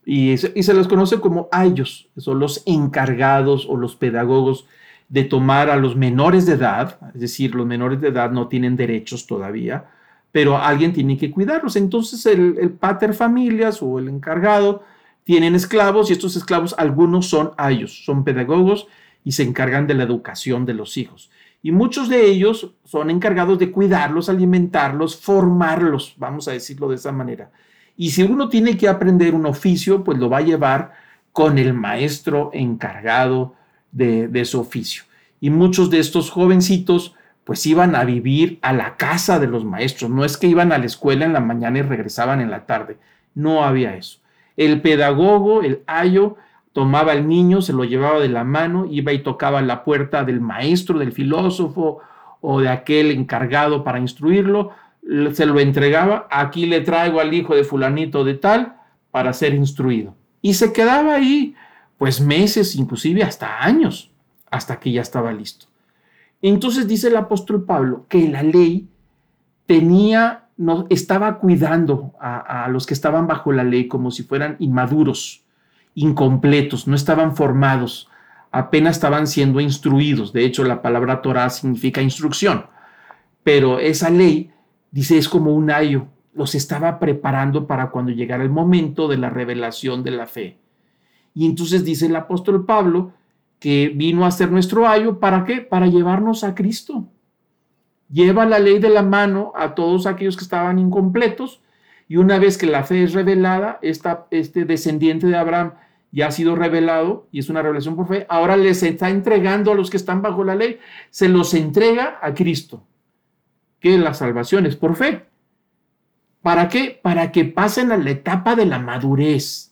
y se, les conoce como ayos, son los encargados o los pedagogos de tomar a los menores de edad, es decir, los menores de edad no tienen derechos todavía, pero alguien tiene que cuidarlos. Entonces el, el pater familias o el encargado tienen esclavos y estos esclavos, algunos son ayos, son pedagogos y se encargan de la educación de los hijos. Y muchos de ellos son encargados de cuidarlos, alimentarlos, formarlos, vamos a decirlo de esa manera. Y si uno tiene que aprender un oficio, pues lo va a llevar con el maestro encargado de, de su oficio. Y muchos de estos jovencitos pues iban a vivir a la casa de los maestros. No es que iban a la escuela en la mañana y regresaban en la tarde. No había eso. El pedagogo, el ayo, tomaba al niño, se lo llevaba de la mano, iba y tocaba la puerta del maestro, del filósofo o de aquel encargado para instruirlo, se lo entregaba, aquí le traigo al hijo de fulanito de tal para ser instruido. Y se quedaba ahí, pues meses, inclusive hasta años, hasta que ya estaba listo. Entonces dice el apóstol Pablo que la ley tenía, no, estaba cuidando a, a los que estaban bajo la ley como si fueran inmaduros, incompletos, no estaban formados, apenas estaban siendo instruidos. De hecho, la palabra Torah significa instrucción. Pero esa ley, dice, es como un ayo, los estaba preparando para cuando llegara el momento de la revelación de la fe. Y entonces dice el apóstol Pablo que vino a ser nuestro ayo, ¿para qué? Para llevarnos a Cristo. Lleva la ley de la mano a todos aquellos que estaban incompletos y una vez que la fe es revelada, esta, este descendiente de Abraham ya ha sido revelado y es una revelación por fe, ahora les está entregando a los que están bajo la ley, se los entrega a Cristo, que la salvación es por fe. ¿Para qué? Para que pasen a la etapa de la madurez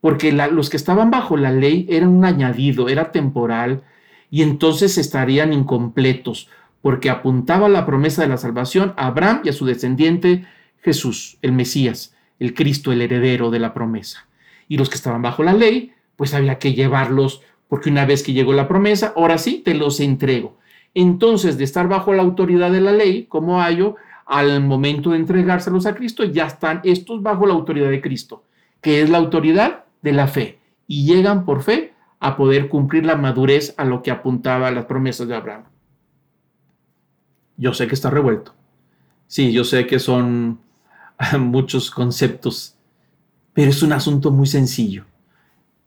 porque los que estaban bajo la ley eran un añadido, era temporal, y entonces estarían incompletos, porque apuntaba la promesa de la salvación a Abraham y a su descendiente Jesús, el Mesías, el Cristo, el heredero de la promesa. Y los que estaban bajo la ley, pues había que llevarlos, porque una vez que llegó la promesa, ahora sí, te los entrego. Entonces, de estar bajo la autoridad de la ley, como hallo, al momento de entregárselos a Cristo, ya están estos bajo la autoridad de Cristo. ¿Qué es la autoridad? de la fe y llegan por fe a poder cumplir la madurez a lo que apuntaba las promesas de Abraham. Yo sé que está revuelto. Sí, yo sé que son [laughs] muchos conceptos, pero es un asunto muy sencillo.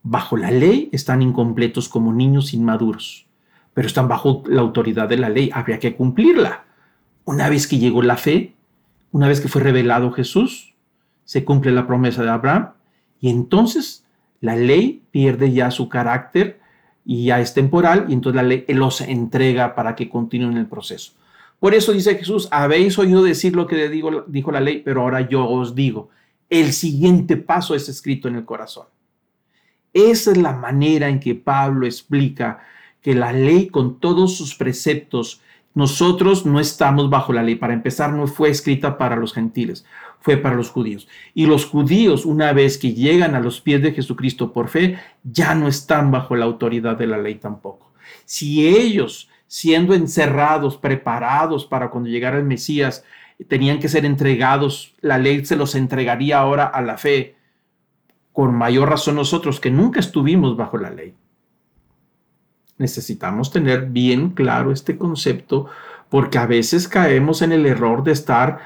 Bajo la ley están incompletos como niños inmaduros, pero están bajo la autoridad de la ley. Habría que cumplirla. Una vez que llegó la fe, una vez que fue revelado Jesús, se cumple la promesa de Abraham y entonces la ley pierde ya su carácter y ya es temporal y entonces la ley los entrega para que continúen el proceso. Por eso dice Jesús, habéis oído decir lo que digo, dijo la ley, pero ahora yo os digo, el siguiente paso es escrito en el corazón. Esa es la manera en que Pablo explica que la ley con todos sus preceptos, nosotros no estamos bajo la ley. Para empezar, no fue escrita para los gentiles fue para los judíos. Y los judíos, una vez que llegan a los pies de Jesucristo por fe, ya no están bajo la autoridad de la ley tampoco. Si ellos, siendo encerrados, preparados para cuando llegara el Mesías, tenían que ser entregados, la ley se los entregaría ahora a la fe, con mayor razón nosotros que nunca estuvimos bajo la ley. Necesitamos tener bien claro este concepto porque a veces caemos en el error de estar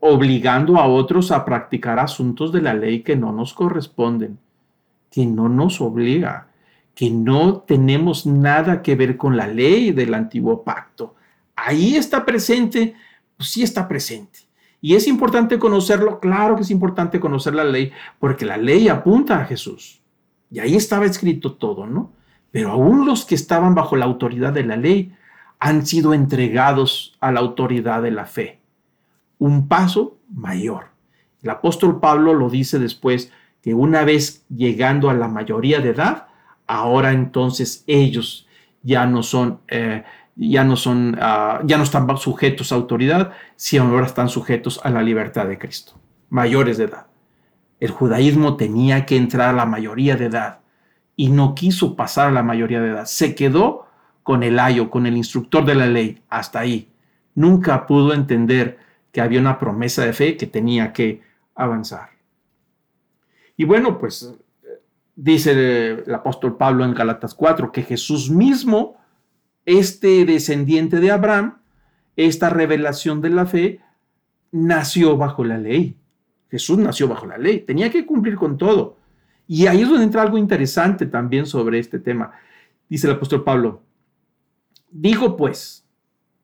obligando a otros a practicar asuntos de la ley que no nos corresponden, que no nos obliga, que no tenemos nada que ver con la ley del antiguo pacto. Ahí está presente, pues sí está presente. Y es importante conocerlo, claro que es importante conocer la ley, porque la ley apunta a Jesús. Y ahí estaba escrito todo, ¿no? Pero aún los que estaban bajo la autoridad de la ley han sido entregados a la autoridad de la fe un paso mayor. El apóstol Pablo lo dice después que una vez llegando a la mayoría de edad, ahora entonces ellos ya no son, eh, ya no son, ah, ya no están sujetos a autoridad, sino ahora están sujetos a la libertad de Cristo, mayores de edad. El judaísmo tenía que entrar a la mayoría de edad y no quiso pasar a la mayoría de edad. Se quedó con el ayo, con el instructor de la ley, hasta ahí. Nunca pudo entender que había una promesa de fe que tenía que avanzar. Y bueno, pues dice el apóstol Pablo en Galatas 4 que Jesús mismo este descendiente de Abraham, esta revelación de la fe, nació bajo la ley. Jesús nació bajo la ley, tenía que cumplir con todo. Y ahí es donde entra algo interesante también sobre este tema. Dice el apóstol Pablo, dijo pues,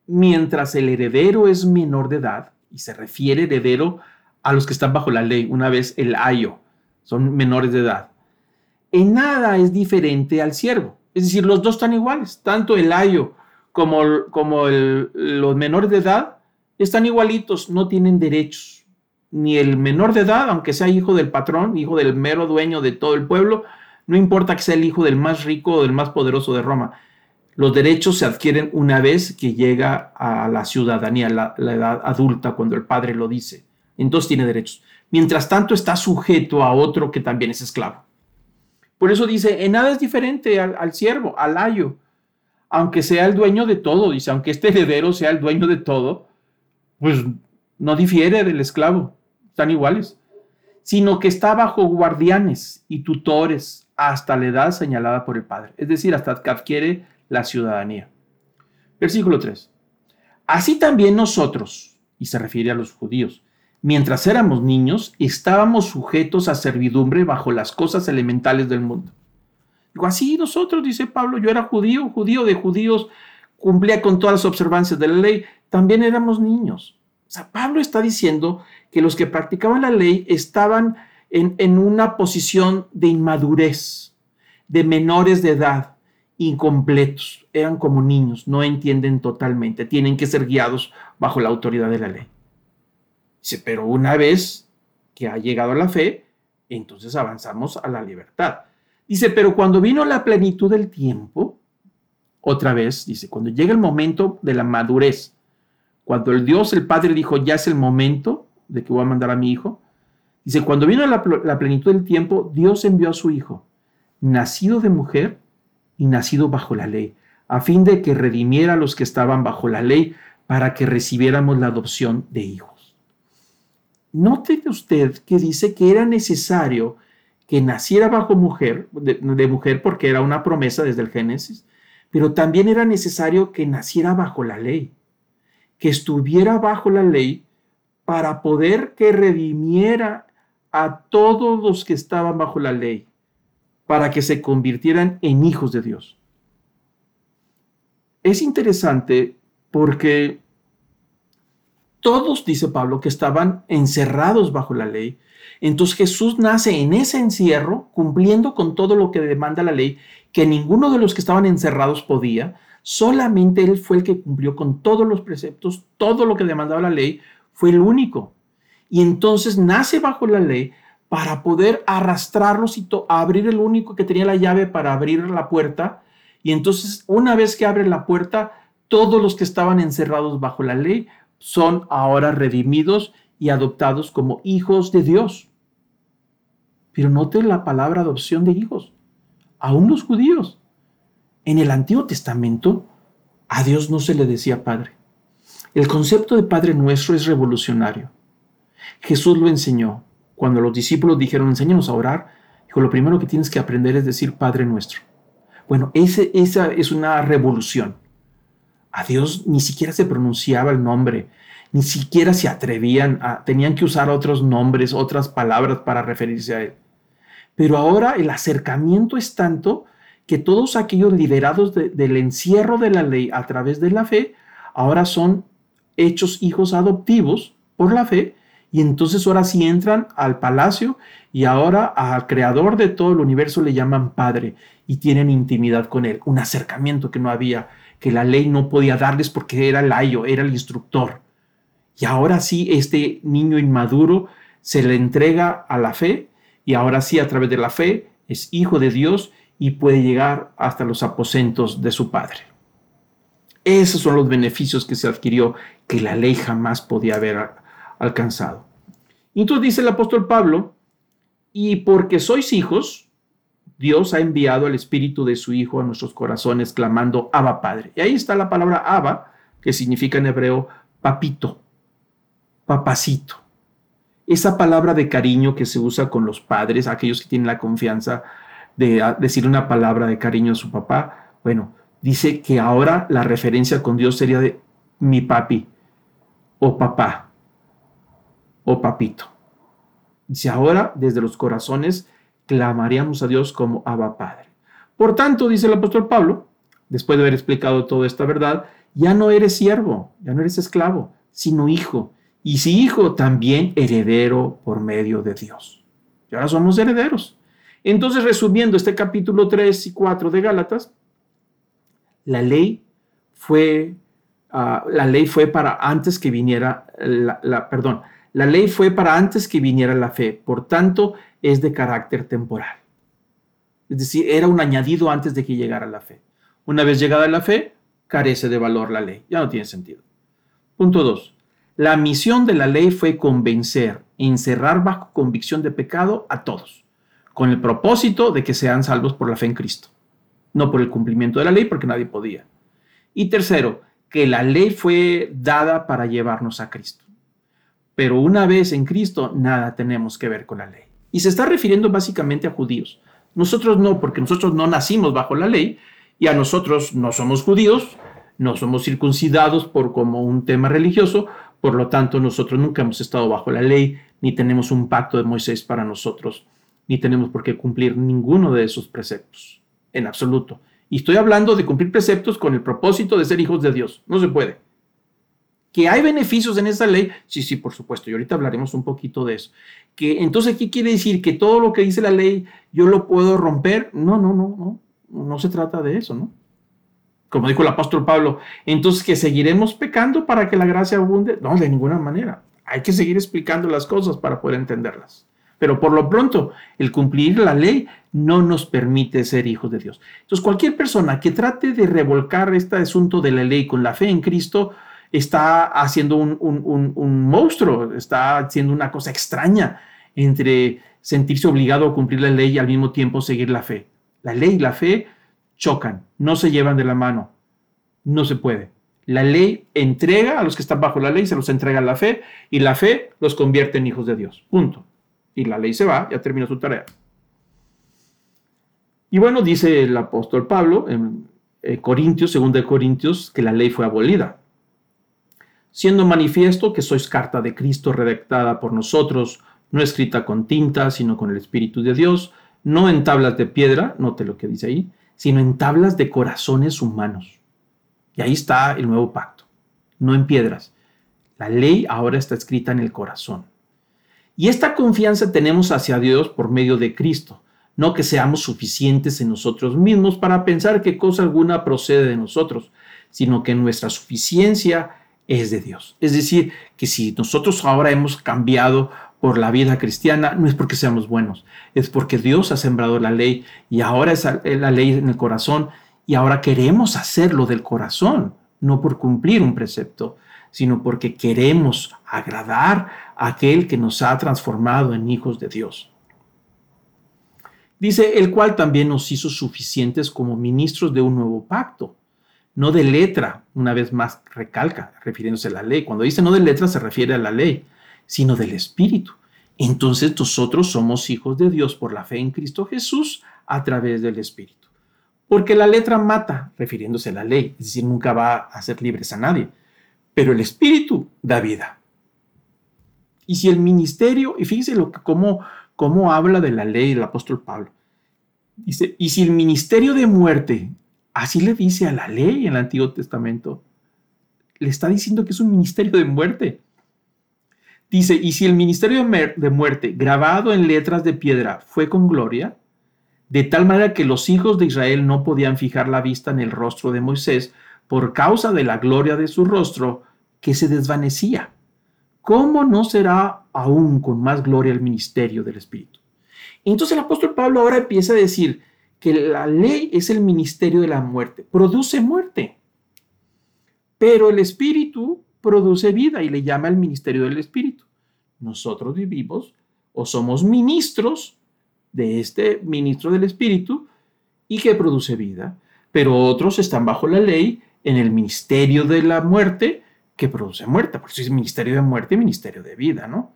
mientras el heredero es menor de edad, y se refiere heredero a los que están bajo la ley, una vez el ayo, son menores de edad, en nada es diferente al siervo. Es decir, los dos están iguales, tanto el ayo como, como los menores de edad están igualitos, no tienen derechos. Ni el menor de edad, aunque sea hijo del patrón, hijo del mero dueño de todo el pueblo, no importa que sea el hijo del más rico o del más poderoso de Roma. Los derechos se adquieren una vez que llega a la ciudadanía, la, la edad adulta, cuando el padre lo dice. Entonces tiene derechos. Mientras tanto está sujeto a otro que también es esclavo. Por eso dice, en nada es diferente al, siervo, al ayo, aunque sea el dueño de todo, dice, aunque este heredero sea el dueño de todo, pues no difiere del esclavo, están iguales, sino que está bajo guardianes y tutores hasta la edad señalada por el Padre, es decir, hasta que adquiere la ciudadanía. Versículo 3. Así también nosotros, y se refiere a los judíos, mientras éramos niños, estábamos sujetos a servidumbre bajo las cosas elementales del mundo. Digo, así nosotros, dice Pablo, yo era judío, judío de judíos, cumplía con todas las observancias de la ley, también éramos niños. Pablo está diciendo que los que practicaban la ley estaban en, en una posición de inmadurez, de menores de edad, incompletos, eran como niños, no entienden totalmente, tienen que ser guiados bajo la autoridad de la ley. Dice, pero una vez que ha llegado la fe, entonces avanzamos a la libertad. Dice, pero cuando vino la plenitud del tiempo, otra vez, dice, cuando llega el momento de la madurez, cuando el Dios, el Padre dijo, ya es el momento de que voy a mandar a mi hijo, dice, cuando vino la, plenitud del tiempo, Dios envió a su hijo, nacido de mujer y nacido bajo la ley, a fin de que redimiera a los que estaban bajo la ley, para que recibiéramos la adopción de hijos. Note usted que dice que era necesario que naciera bajo mujer, de, mujer porque era una promesa desde el Génesis, pero también era necesario que naciera bajo la ley, que estuviera bajo la ley para poder que redimiera a todos los que estaban bajo la ley, para que se convirtieran en hijos de Dios. Es interesante porque todos, dice Pablo, que estaban encerrados bajo la ley. Entonces Jesús nace en ese encierro, cumpliendo con todo lo que demanda la ley, que ninguno de los que estaban encerrados podía. Solamente Él fue el que cumplió con todos los preceptos, todo lo que demandaba la ley, fue el único. Y entonces nace bajo la ley para poder arrastrarlos y abrir el único que tenía la llave para abrir la puerta. Y entonces, una vez que abre la puerta, todos los que estaban encerrados bajo la ley son ahora redimidos y adoptados como hijos de Dios. Pero note la palabra adopción de hijos. Aún los judíos. En el Antiguo Testamento, a Dios no se le decía Padre. El concepto de Padre nuestro es revolucionario. Jesús lo enseñó. Cuando los discípulos dijeron, enséñanos a orar, dijo, lo primero que tienes que aprender es decir Padre nuestro. Bueno, ese, esa es una revolución. A Dios ni siquiera se pronunciaba el nombre, ni siquiera se atrevían a, tenían que usar otros nombres, otras palabras para referirse a Él. Pero ahora el acercamiento es tanto que todos aquellos liberados del encierro de la ley a través de la fe, ahora son hechos hijos adoptivos por la fe, y entonces ahora sí entran al palacio y ahora al creador de todo el universo le llaman Padre y tienen intimidad con Él, un acercamiento que no había que la ley no podía darles porque era el ayo, era el instructor. Y ahora sí, este niño inmaduro se le entrega a la fe y ahora sí, a través de la fe, es hijo de Dios y puede llegar hasta los aposentos de su padre. Esos son los beneficios que se adquirió que la ley jamás podía haber alcanzado. Entonces dice el apóstol Pablo, y porque sois hijos, Dios ha enviado el Espíritu de su Hijo a nuestros corazones, clamando Abba Padre. Y ahí está la palabra Abba, que significa en hebreo papito, papacito. Esa palabra de cariño que se usa con los padres, aquellos que tienen la confianza de decir una palabra de cariño a su papá, bueno, dice que ahora la referencia con Dios sería de mi papi o papá o papito. Dice ahora desde los corazones clamaríamos a Dios como Abba Padre. Por tanto, dice el apóstol Pablo, después de haber explicado toda esta verdad, ya no eres siervo, ya no eres esclavo, sino hijo. Y si hijo, también heredero por medio de Dios. Y ahora somos herederos. Entonces, resumiendo este capítulo 3 y 4 de Gálatas, la ley fue, ah, la ley fue para antes que viniera la, perdón, la ley fue para antes que viniera la fe, por tanto es de carácter temporal. Es decir, era un añadido antes de que llegara la fe. Una vez llegada la fe, carece de valor la ley. Ya no tiene sentido. Punto 2. La misión de la ley fue convencer, encerrar bajo convicción de pecado a todos, con el propósito de que sean salvos por la fe en Cristo, no por el cumplimiento de la ley, porque nadie podía. Y tercero, que la ley fue dada para llevarnos a Cristo. Pero una vez en Cristo, nada tenemos que ver con la ley. Y se está refiriendo básicamente a judíos. Nosotros no, porque nosotros no nacimos bajo la ley y a nosotros no somos judíos, no somos circuncidados por como un tema religioso, por lo tanto, nosotros nunca hemos estado bajo la ley, ni tenemos un pacto de Moisés para nosotros, ni tenemos por qué cumplir ninguno de esos preceptos, en absoluto. Y estoy hablando de cumplir preceptos con el propósito de ser hijos de Dios. No se puede. ¿Que hay beneficios en esa ley? Sí, sí, por supuesto. Y ahorita hablaremos un poquito de eso. Que entonces, ¿qué quiere decir? ¿Que todo lo que dice la ley yo lo puedo romper? No, no, no, no. No se trata de eso, ¿no? como dijo el apóstol Pablo, entonces que seguiremos pecando para que la gracia abunde. No, de ninguna manera. Hay que seguir explicando las cosas para poder entenderlas. Pero por lo pronto, el cumplir la ley no nos permite ser hijos de Dios. Entonces, cualquier persona que trate de revolcar este asunto de la ley con la fe en Cristo está haciendo un, monstruo, está haciendo una cosa extraña entre sentirse obligado a cumplir la ley y al mismo tiempo seguir la fe. La ley y la fe chocan, no se llevan de la mano. No se puede. La ley entrega a los que están bajo la ley, se los entrega la fe, y la fe los convierte en hijos de Dios. Punto. Y la ley se va, ya termina su tarea. Y bueno, dice el apóstol Pablo en eh, Corintios, segundo de Corintios, que la ley fue abolida. Siendo manifiesto que sois carta de Cristo redactada por nosotros, no escrita con tinta, sino con el Espíritu de Dios, no en tablas de piedra, note lo que dice ahí, sino en tablas de corazones humanos. Y ahí está el nuevo pacto, no en piedras. La ley ahora está escrita en el corazón. Y esta confianza tenemos hacia Dios por medio de Cristo, no que seamos suficientes en nosotros mismos para pensar que cosa alguna procede de nosotros, sino que nuestra suficiencia es de Dios. Es decir, que si nosotros ahora hemos cambiado por la vida cristiana no es porque seamos buenos, es porque Dios ha sembrado la ley y ahora es la ley en el corazón y ahora queremos hacerlo del corazón, no por cumplir un precepto, sino porque queremos agradar a aquel que nos ha transformado en hijos de Dios. Dice, el cual también nos hizo suficientes como ministros de un nuevo pacto, no de letra, una vez más recalca, refiriéndose a la ley. Cuando dice no de letra se refiere a la ley sino del Espíritu. Entonces nosotros somos hijos de Dios por la fe en Cristo Jesús a través del Espíritu. Porque la letra mata, refiriéndose a la ley, es decir, nunca va a hacer libres a nadie, pero el Espíritu da vida. Y si el ministerio, y fíjese lo que, cómo, cómo habla de la ley el apóstol Pablo, dice, y si el ministerio de muerte, así le dice a la ley en el Antiguo Testamento, le está diciendo que es un ministerio de muerte. Dice, y si el ministerio de muerte grabado en letras de piedra fue con gloria, de tal manera que los hijos de Israel no podían fijar la vista en el rostro de Moisés por causa de la gloria de su rostro que se desvanecía, ¿cómo no será aún con más gloria el ministerio del Espíritu? Entonces el apóstol Pablo ahora empieza a decir que la ley es el ministerio de la muerte, produce muerte, pero el Espíritu produce vida y le llama el ministerio del Espíritu. Nosotros vivimos o somos ministros de este ministro del Espíritu y que produce vida, pero otros están bajo la ley en el ministerio de la muerte que produce muerte, por eso es ministerio de muerte y ministerio de vida, ¿no?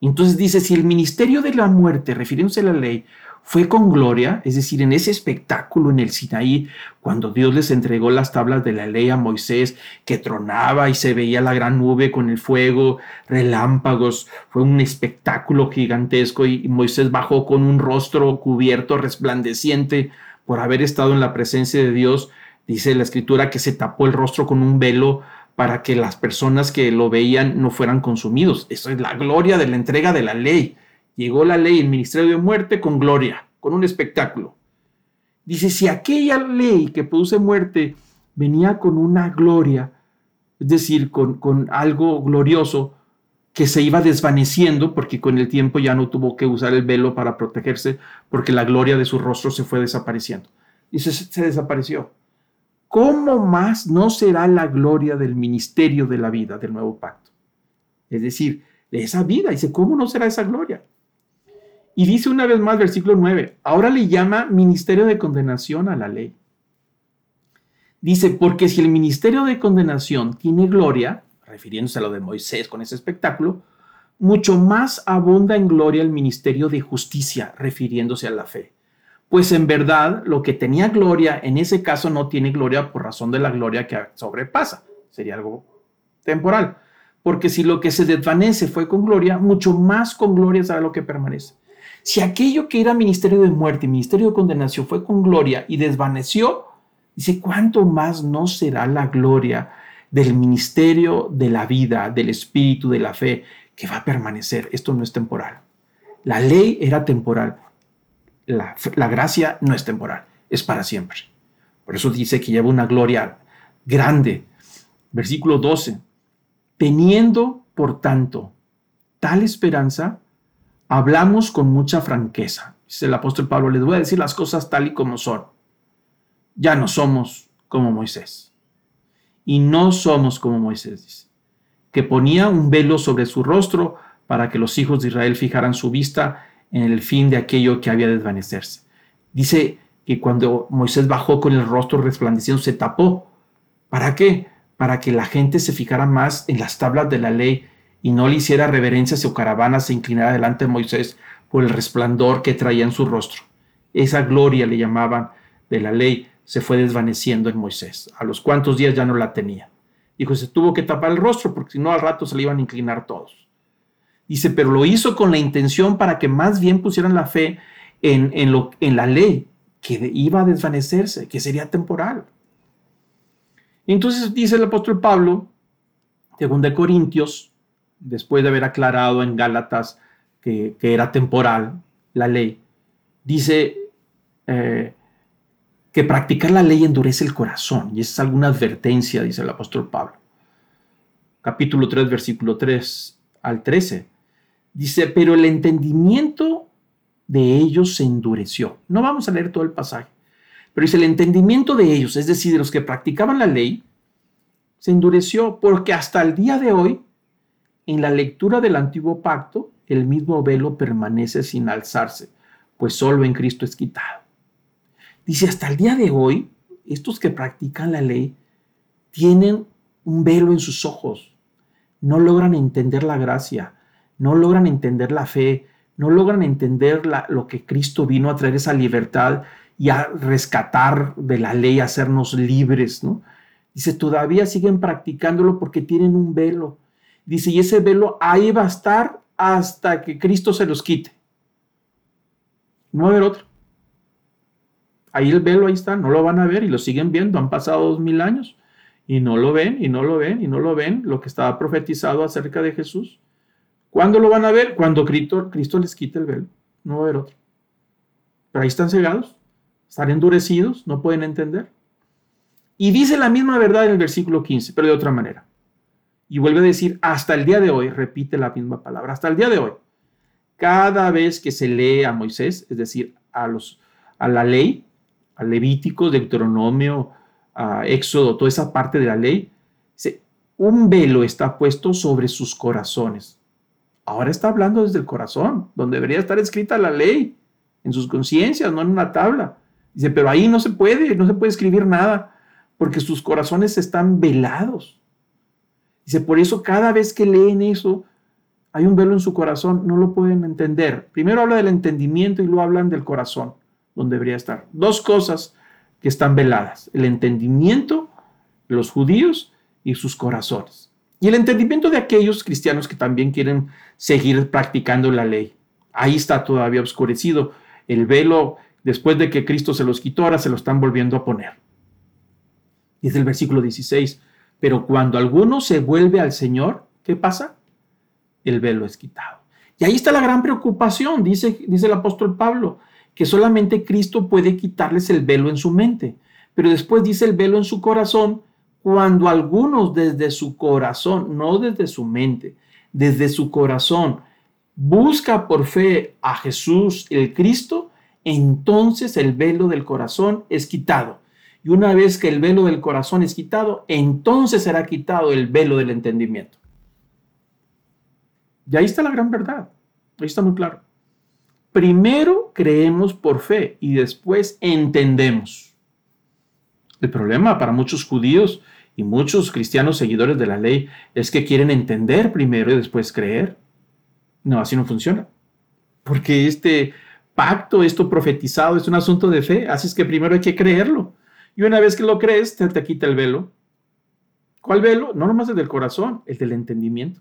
Entonces dice, si el ministerio de la muerte, refiriéndose a la ley, fue con gloria, es decir, en ese espectáculo en el Sinaí, cuando Dios les entregó las tablas de la ley a Moisés, que tronaba y se veía la gran nube con el fuego, relámpagos, fue un espectáculo gigantesco y Moisés bajó con un rostro cubierto, resplandeciente, por haber estado en la presencia de Dios, dice la escritura que se tapó el rostro con un velo para que las personas que lo veían no fueran consumidos. Eso es la gloria de la entrega de la ley. Llegó la ley, el ministerio de muerte con gloria, con un espectáculo. Dice, si aquella ley que produce muerte venía con una gloria, es decir, con, con algo glorioso, que se iba desvaneciendo porque con el tiempo ya no tuvo que usar el velo para protegerse porque la gloria de su rostro se fue desapareciendo. Se, se desapareció. ¿Cómo más no será la gloria del ministerio de la vida del nuevo pacto? Es decir, de esa vida. Dice, ¿cómo no será esa gloria? Y dice una vez más, versículo 9, ahora le llama ministerio de condenación a la ley. Dice, porque si el ministerio de condenación tiene gloria, refiriéndose a lo de Moisés con ese espectáculo, mucho más abunda en gloria el ministerio de justicia, refiriéndose a la fe. Pues en verdad lo que tenía gloria en ese caso no tiene gloria por razón de la gloria que sobrepasa. Sería algo temporal. Porque si lo que se desvanece fue con gloria, mucho más con gloria será lo que permanece. Si aquello que era ministerio de muerte ministerio de condenación fue con gloria y desvaneció, dice, ¿cuánto más no será la gloria del ministerio de la vida, del espíritu, de la fe, que va a permanecer. Esto no es temporal. La ley era temporal. La, gracia no es temporal, es para siempre. Por eso dice que lleva una gloria grande. Versículo 12. Teniendo, por tanto, tal esperanza, hablamos con mucha franqueza. Dice el apóstol Pablo, les voy a decir las cosas tal y como son. Ya no somos como Moisés y no somos como Moisés dice, que ponía un velo sobre su rostro para que los hijos de Israel fijaran su vista en el fin de aquello que había de desvanecerse. Dice que cuando Moisés bajó con el rostro resplandeciendo, se tapó. ¿Para qué? Para que la gente se fijara más en las tablas de la ley y no le hiciera reverencias o caravanas se inclinara delante de Moisés por el resplandor que traía en su rostro. Esa gloria le llamaban de la ley se fue desvaneciendo en Moisés. A los cuantos días ya no la tenía. Dijo, se tuvo que tapar el rostro porque si no al rato se le iban a inclinar todos. Dice, pero lo hizo con la intención para que más bien pusieran la fe en, en, lo, en la ley, que iba a desvanecerse, que sería temporal. Entonces dice el apóstol Pablo, según de Corintios, después de haber aclarado en Gálatas que, era temporal la ley, dice, eh, que practicar la ley endurece el corazón, y es alguna advertencia, dice el apóstol Pablo. Capítulo 3, versículo 3 al 13. Dice, pero el entendimiento de ellos se endureció. No vamos a leer todo el pasaje, pero dice, el entendimiento de ellos, es decir, de los que practicaban la ley, se endureció porque hasta el día de hoy, en la lectura del antiguo pacto, el mismo velo permanece sin alzarse, pues solo en Cristo es quitado. Dice, hasta el día de hoy, estos que practican la ley tienen un velo en sus ojos, no logran entender la gracia, no logran entender la fe, no logran entender lo que Cristo vino a traer esa libertad y a rescatar de la ley, a hacernos libres, ¿no? Dice, todavía siguen practicándolo porque tienen un velo. Dice, y ese velo ahí va a estar hasta que Cristo se los quite. No va a haber otro. Ahí el velo, ahí está, no lo van a ver y lo siguen viendo. Han pasado dos mil años y no lo ven, y no lo ven, y no lo ven, lo que estaba profetizado acerca de Jesús. ¿Cuándo lo van a ver? Cuando Cristo, Cristo les quite el velo. No va a haber otro. Pero ahí están cegados, están endurecidos, no pueden entender. Y dice la misma verdad en el versículo 15, pero de otra manera. Y vuelve a decir, hasta el día de hoy, repite la misma palabra, hasta el día de hoy. Cada vez que se lee a Moisés, es decir, a, los, a la ley, a Levítico, Deuteronomio, a Éxodo, toda esa parte de la ley, un velo está puesto sobre sus corazones. Ahora está hablando desde el corazón, donde debería estar escrita la ley, en sus conciencias, no en una tabla. Dice, pero ahí no se puede, no se puede escribir nada, porque sus corazones están velados. Dice, por eso cada vez que leen eso, hay un velo en su corazón, no lo pueden entender. Primero habla del entendimiento y luego hablan del corazón, donde debería estar. Dos cosas que están veladas, el entendimiento los judíos y sus corazones. Y el entendimiento de aquellos cristianos que también quieren seguir practicando la ley. Ahí está todavía oscurecido. El velo, después de que Cristo se los quitó, ahora se lo están volviendo a poner. Dice el versículo 16, pero cuando alguno se vuelve al Señor, ¿qué pasa? el velo es quitado. Y ahí está la gran preocupación, dice, dice el apóstol Pablo, que solamente Cristo puede quitarles el velo en su mente. Pero después dice el velo en su corazón, cuando algunos desde su corazón, no desde su mente, desde su corazón, busca por fe a Jesús el Cristo, entonces el velo del corazón es quitado. Y una vez que el velo del corazón es quitado, entonces será quitado el velo del entendimiento. Y ahí está la gran verdad. Ahí está muy claro. Primero creemos por fe y después entendemos. El problema para muchos judíos y muchos cristianos seguidores de la ley es que quieren entender primero y después creer. No, así no funciona. Porque este pacto, esto profetizado, es un asunto de fe. Así es que primero hay que creerlo. Y una vez que lo crees, te, te quita el velo. ¿Cuál velo? No nomás el del corazón, el del entendimiento.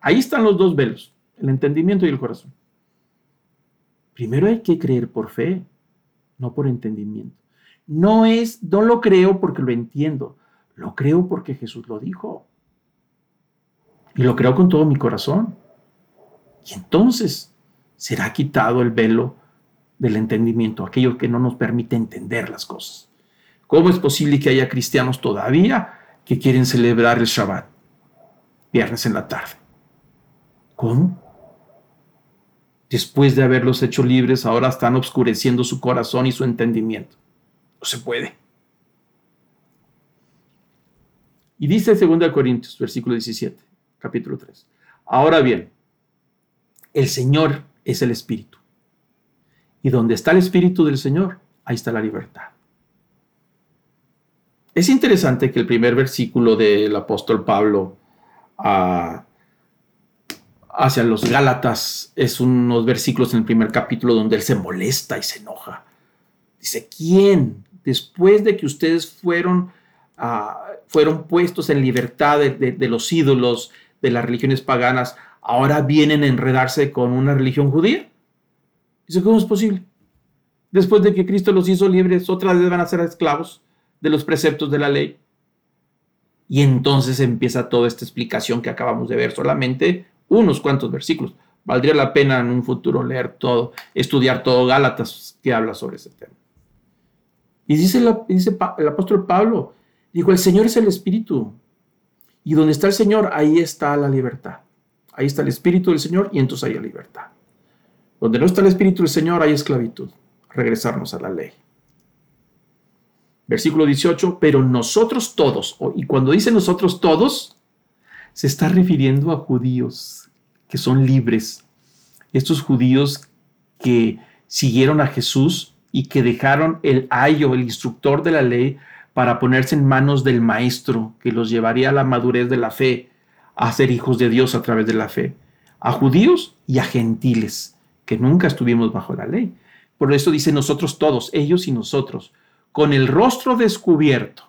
Ahí están los dos velos, el entendimiento y el corazón. Primero hay que creer por fe, no por entendimiento. No es, no lo creo porque lo entiendo, lo creo porque Jesús lo dijo. Y lo creo con todo mi corazón. Y entonces será quitado el velo del entendimiento, aquello que no nos permite entender las cosas. ¿Cómo es posible que haya cristianos todavía que quieren celebrar el Shabbat, viernes en la tarde? ¿Cómo? Después de haberlos hecho libres, ahora están obscureciendo su corazón y su entendimiento. No se puede. Y dice 2 Corintios, versículo 17, capítulo 3. Ahora bien, el Señor es el Espíritu. Y donde está el Espíritu del Señor, ahí está la libertad. Es interesante que el primer versículo del apóstol Pablo a hacia los Gálatas es unos versículos en el primer capítulo donde él se molesta y se enoja. Dice, ¿quién, después de que ustedes fueron, ah, fueron puestos en libertad de, los ídolos de las religiones paganas, ahora vienen a enredarse con una religión judía? Dice, ¿cómo es posible? Después de que Cristo los hizo libres, otra vez van a ser esclavos de los preceptos de la ley. Y entonces empieza toda esta explicación que acabamos de ver. Solamente unos cuantos versículos. Valdría la pena en un futuro leer todo, estudiar todo Gálatas que habla sobre ese tema. Y dice, dice el apóstol Pablo, dijo, el Señor es el Espíritu. Y donde está el Señor, ahí está la libertad. Ahí está el Espíritu del Señor y entonces hay libertad. Donde no está el Espíritu del Señor, hay esclavitud. Regresarnos a la ley. Versículo 18, pero nosotros todos, y cuando dice nosotros todos, se está refiriendo a judíos que son libres. Estos judíos que siguieron a Jesús y que dejaron el ayo, el instructor de la ley, para ponerse en manos del maestro que los llevaría a la madurez de la fe, a ser hijos de Dios a través de la fe, a judíos y a gentiles, que nunca estuvimos bajo la ley. Por eso dice nosotros todos, ellos y nosotros, con el rostro descubierto,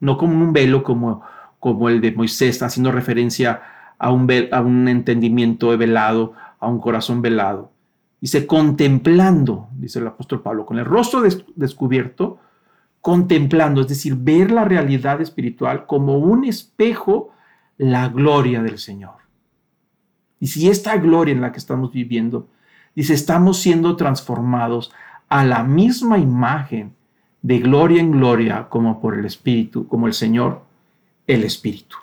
no como un velo como como el de Moisés, haciendo referencia a un, a un entendimiento velado, a un corazón velado. Dice, contemplando, dice el apóstol Pablo, con el rostro descubierto, contemplando, es decir, ver la realidad espiritual como un espejo, la gloria del Señor. Y si esta gloria en la que estamos viviendo, dice, estamos siendo transformados a la misma imagen de gloria en gloria como por el Espíritu, como el Señor el Espíritu.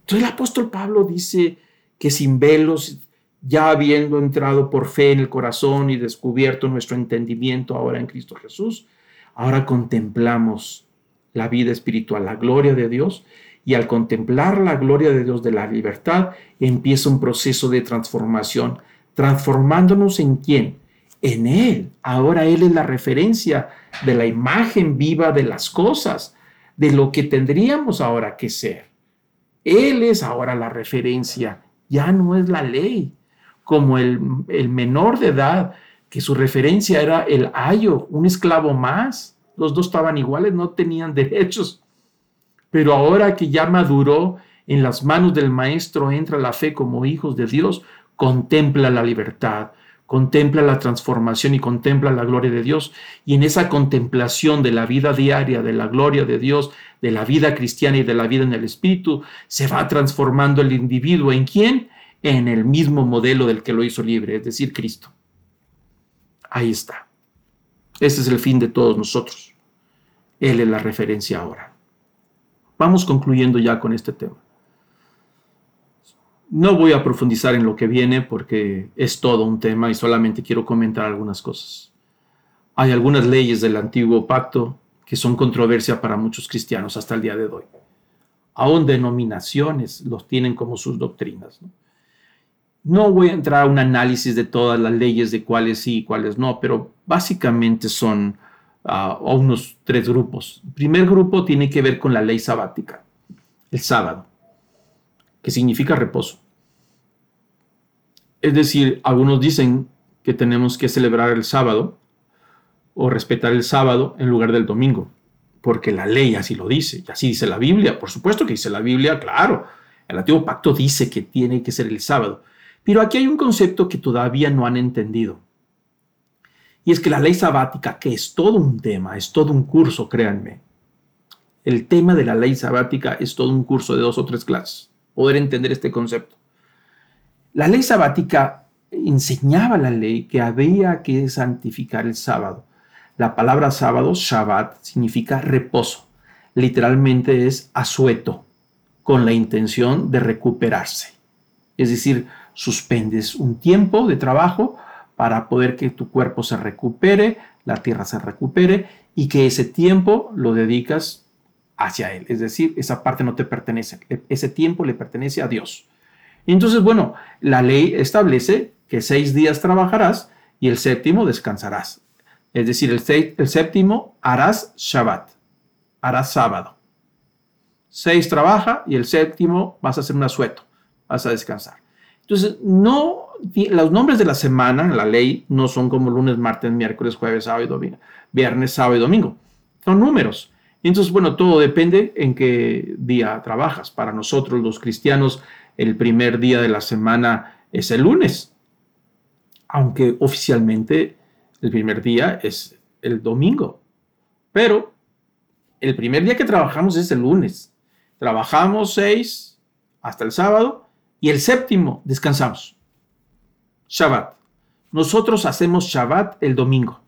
Entonces el apóstol Pablo dice que sin velos, ya habiendo entrado por fe en el corazón y descubierto nuestro entendimiento ahora en Cristo Jesús, ahora contemplamos la vida espiritual, la gloria de Dios, y al contemplar la gloria de Dios de la libertad, empieza un proceso de transformación, transformándonos en quién? En Él. Ahora Él es la referencia de la imagen viva de las cosas de lo que tendríamos ahora que ser. Él es ahora la referencia ya no es la ley, como el, el menor de edad, que su referencia era el ayo, un esclavo más. Los dos estaban iguales, no tenían [laughs] derechos. Pero ahora que ya maduró, en las manos del Maestro entra la fe como hijos de Dios, contempla la libertad, contempla la transformación y contempla la gloria de Dios. Y en esa contemplación de la vida diaria, de la gloria de Dios, de la vida cristiana y de la vida en el Espíritu, se va transformando el individuo. ¿En quién? En el mismo modelo del que lo hizo libre, es decir, Cristo. Ahí está. Ese es el fin de todos nosotros. Él es la referencia ahora. Vamos concluyendo ya con este tema. No voy a profundizar en lo que viene porque es todo un tema y solamente quiero comentar algunas cosas. Hay algunas leyes del antiguo pacto que son controversia para muchos cristianos hasta el día de hoy. Aún denominaciones los tienen como sus doctrinas. Voy a entrar a un análisis de todas las leyes, de cuáles sí y cuáles no, pero básicamente son uh, unos tres grupos. El primer grupo tiene que ver con la ley sabática, el sábado, que significa reposo. Es decir, algunos dicen que tenemos que celebrar el sábado o respetar el sábado en lugar del domingo, porque la ley así lo dice, y así dice la Biblia, por supuesto que dice la Biblia, claro, el antiguo pacto dice que tiene que ser el sábado, pero aquí hay un concepto que todavía no han entendido, y es que la ley sabática, que es todo un tema, es todo un curso, créanme, el tema de la ley sabática es todo un curso de dos o tres clases, poder entender este concepto. La ley sabática enseñaba la ley que había que santificar el sábado. La palabra sábado, Shabbat, significa reposo. Literalmente es asueto, con la intención de recuperarse. Es decir, suspendes un tiempo de trabajo para poder que tu cuerpo se recupere, la tierra se recupere y que ese tiempo lo dedicas hacia Él. Es decir, esa parte no te pertenece, ese tiempo le pertenece a Dios. Entonces, bueno, la ley establece que seis días trabajarás y el séptimo descansarás. Es decir, el, séptimo harás Shabbat, harás sábado. Seis trabaja y el séptimo vas a hacer un asueto, vas a descansar. Entonces, no, los nombres de la semana en la ley no son como lunes, martes, miércoles, jueves, sábado y domingo, viernes, sábado y domingo. Son números. Entonces, bueno, todo depende en qué día trabajas. Para nosotros los cristianos, el primer día de la semana es el lunes, aunque oficialmente el primer día es el domingo. Pero el primer día que trabajamos es el lunes. Trabajamos seis hasta el sábado y el séptimo descansamos. Shabbat. Nosotros hacemos Shabbat el domingo.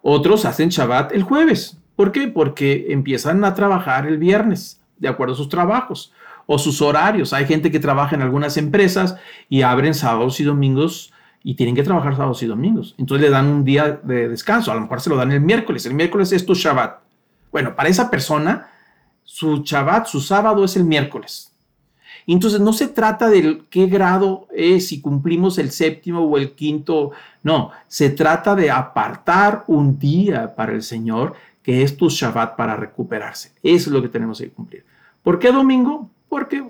Otros hacen Shabbat el jueves. ¿Por qué? Porque empiezan a trabajar el viernes, de acuerdo a sus trabajos o sus horarios. Hay gente que trabaja en algunas empresas y abren sábados y domingos y tienen que trabajar sábados y domingos. Entonces le dan un día de descanso. A lo mejor se lo dan el miércoles. El miércoles es tu Shabbat. Bueno, para esa persona, su Shabbat, su sábado es el miércoles. Entonces no se trata de qué grado es, si cumplimos el séptimo o el quinto. No, se trata de apartar un día para el Señor que es tu Shabbat para recuperarse. Eso es lo que tenemos que cumplir. ¿Por qué domingo? porque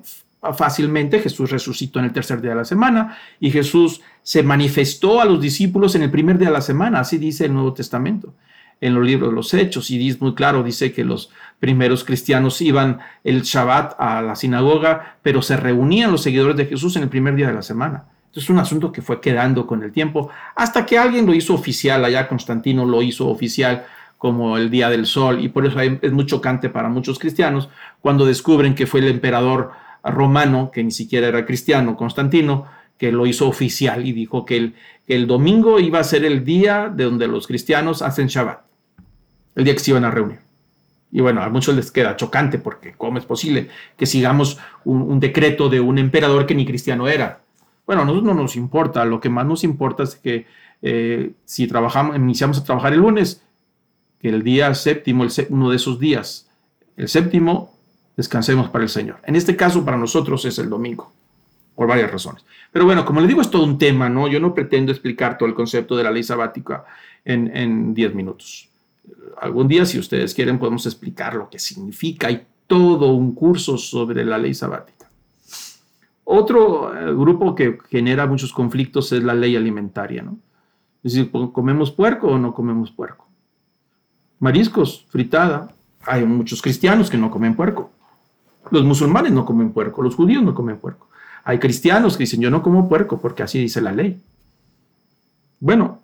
fácilmente Jesús resucitó en el tercer día de la semana y Jesús se manifestó a los discípulos en el primer día de la semana, así dice el Nuevo Testamento en los libros de los Hechos y dice muy claro, dice que los primeros cristianos iban el Shabbat a la sinagoga, pero se reunían los seguidores de Jesús en el primer día de la semana. Es un asunto que fue quedando con el tiempo hasta que alguien lo hizo oficial, allá Constantino lo hizo oficial como el Día del Sol, y por eso es muy chocante para muchos cristianos cuando descubren que fue el emperador romano, que ni siquiera era cristiano, Constantino, que lo hizo oficial y dijo que el, el domingo iba a ser el día de donde los cristianos hacen Shabbat, el día que se iban a reunir. Y bueno, a muchos les queda chocante porque ¿cómo es posible que sigamos un, decreto de un emperador que ni cristiano era? Bueno, a nosotros no nos importa, lo que más nos importa es que eh, si trabajamos, iniciamos a trabajar el lunes, que el día séptimo, uno de esos días, el séptimo, descansemos para el Señor. En este caso, para nosotros es el domingo, por varias razones. Pero bueno, como le digo, es todo un tema, ¿no? Yo no pretendo explicar todo el concepto de la ley sabática en 10 minutos. Algún día, si ustedes quieren, podemos explicar lo que significa. Hay todo un curso sobre la ley sabática. Otro eh, grupo que genera muchos conflictos es la ley alimentaria, ¿no? Es decir, ¿comemos puerco o no comemos puerco? Mariscos, fritada. Hay muchos cristianos que no comen puerco. Los musulmanes no comen puerco, los judíos no comen puerco. Hay cristianos que dicen, yo no como puerco porque así dice la ley. Bueno,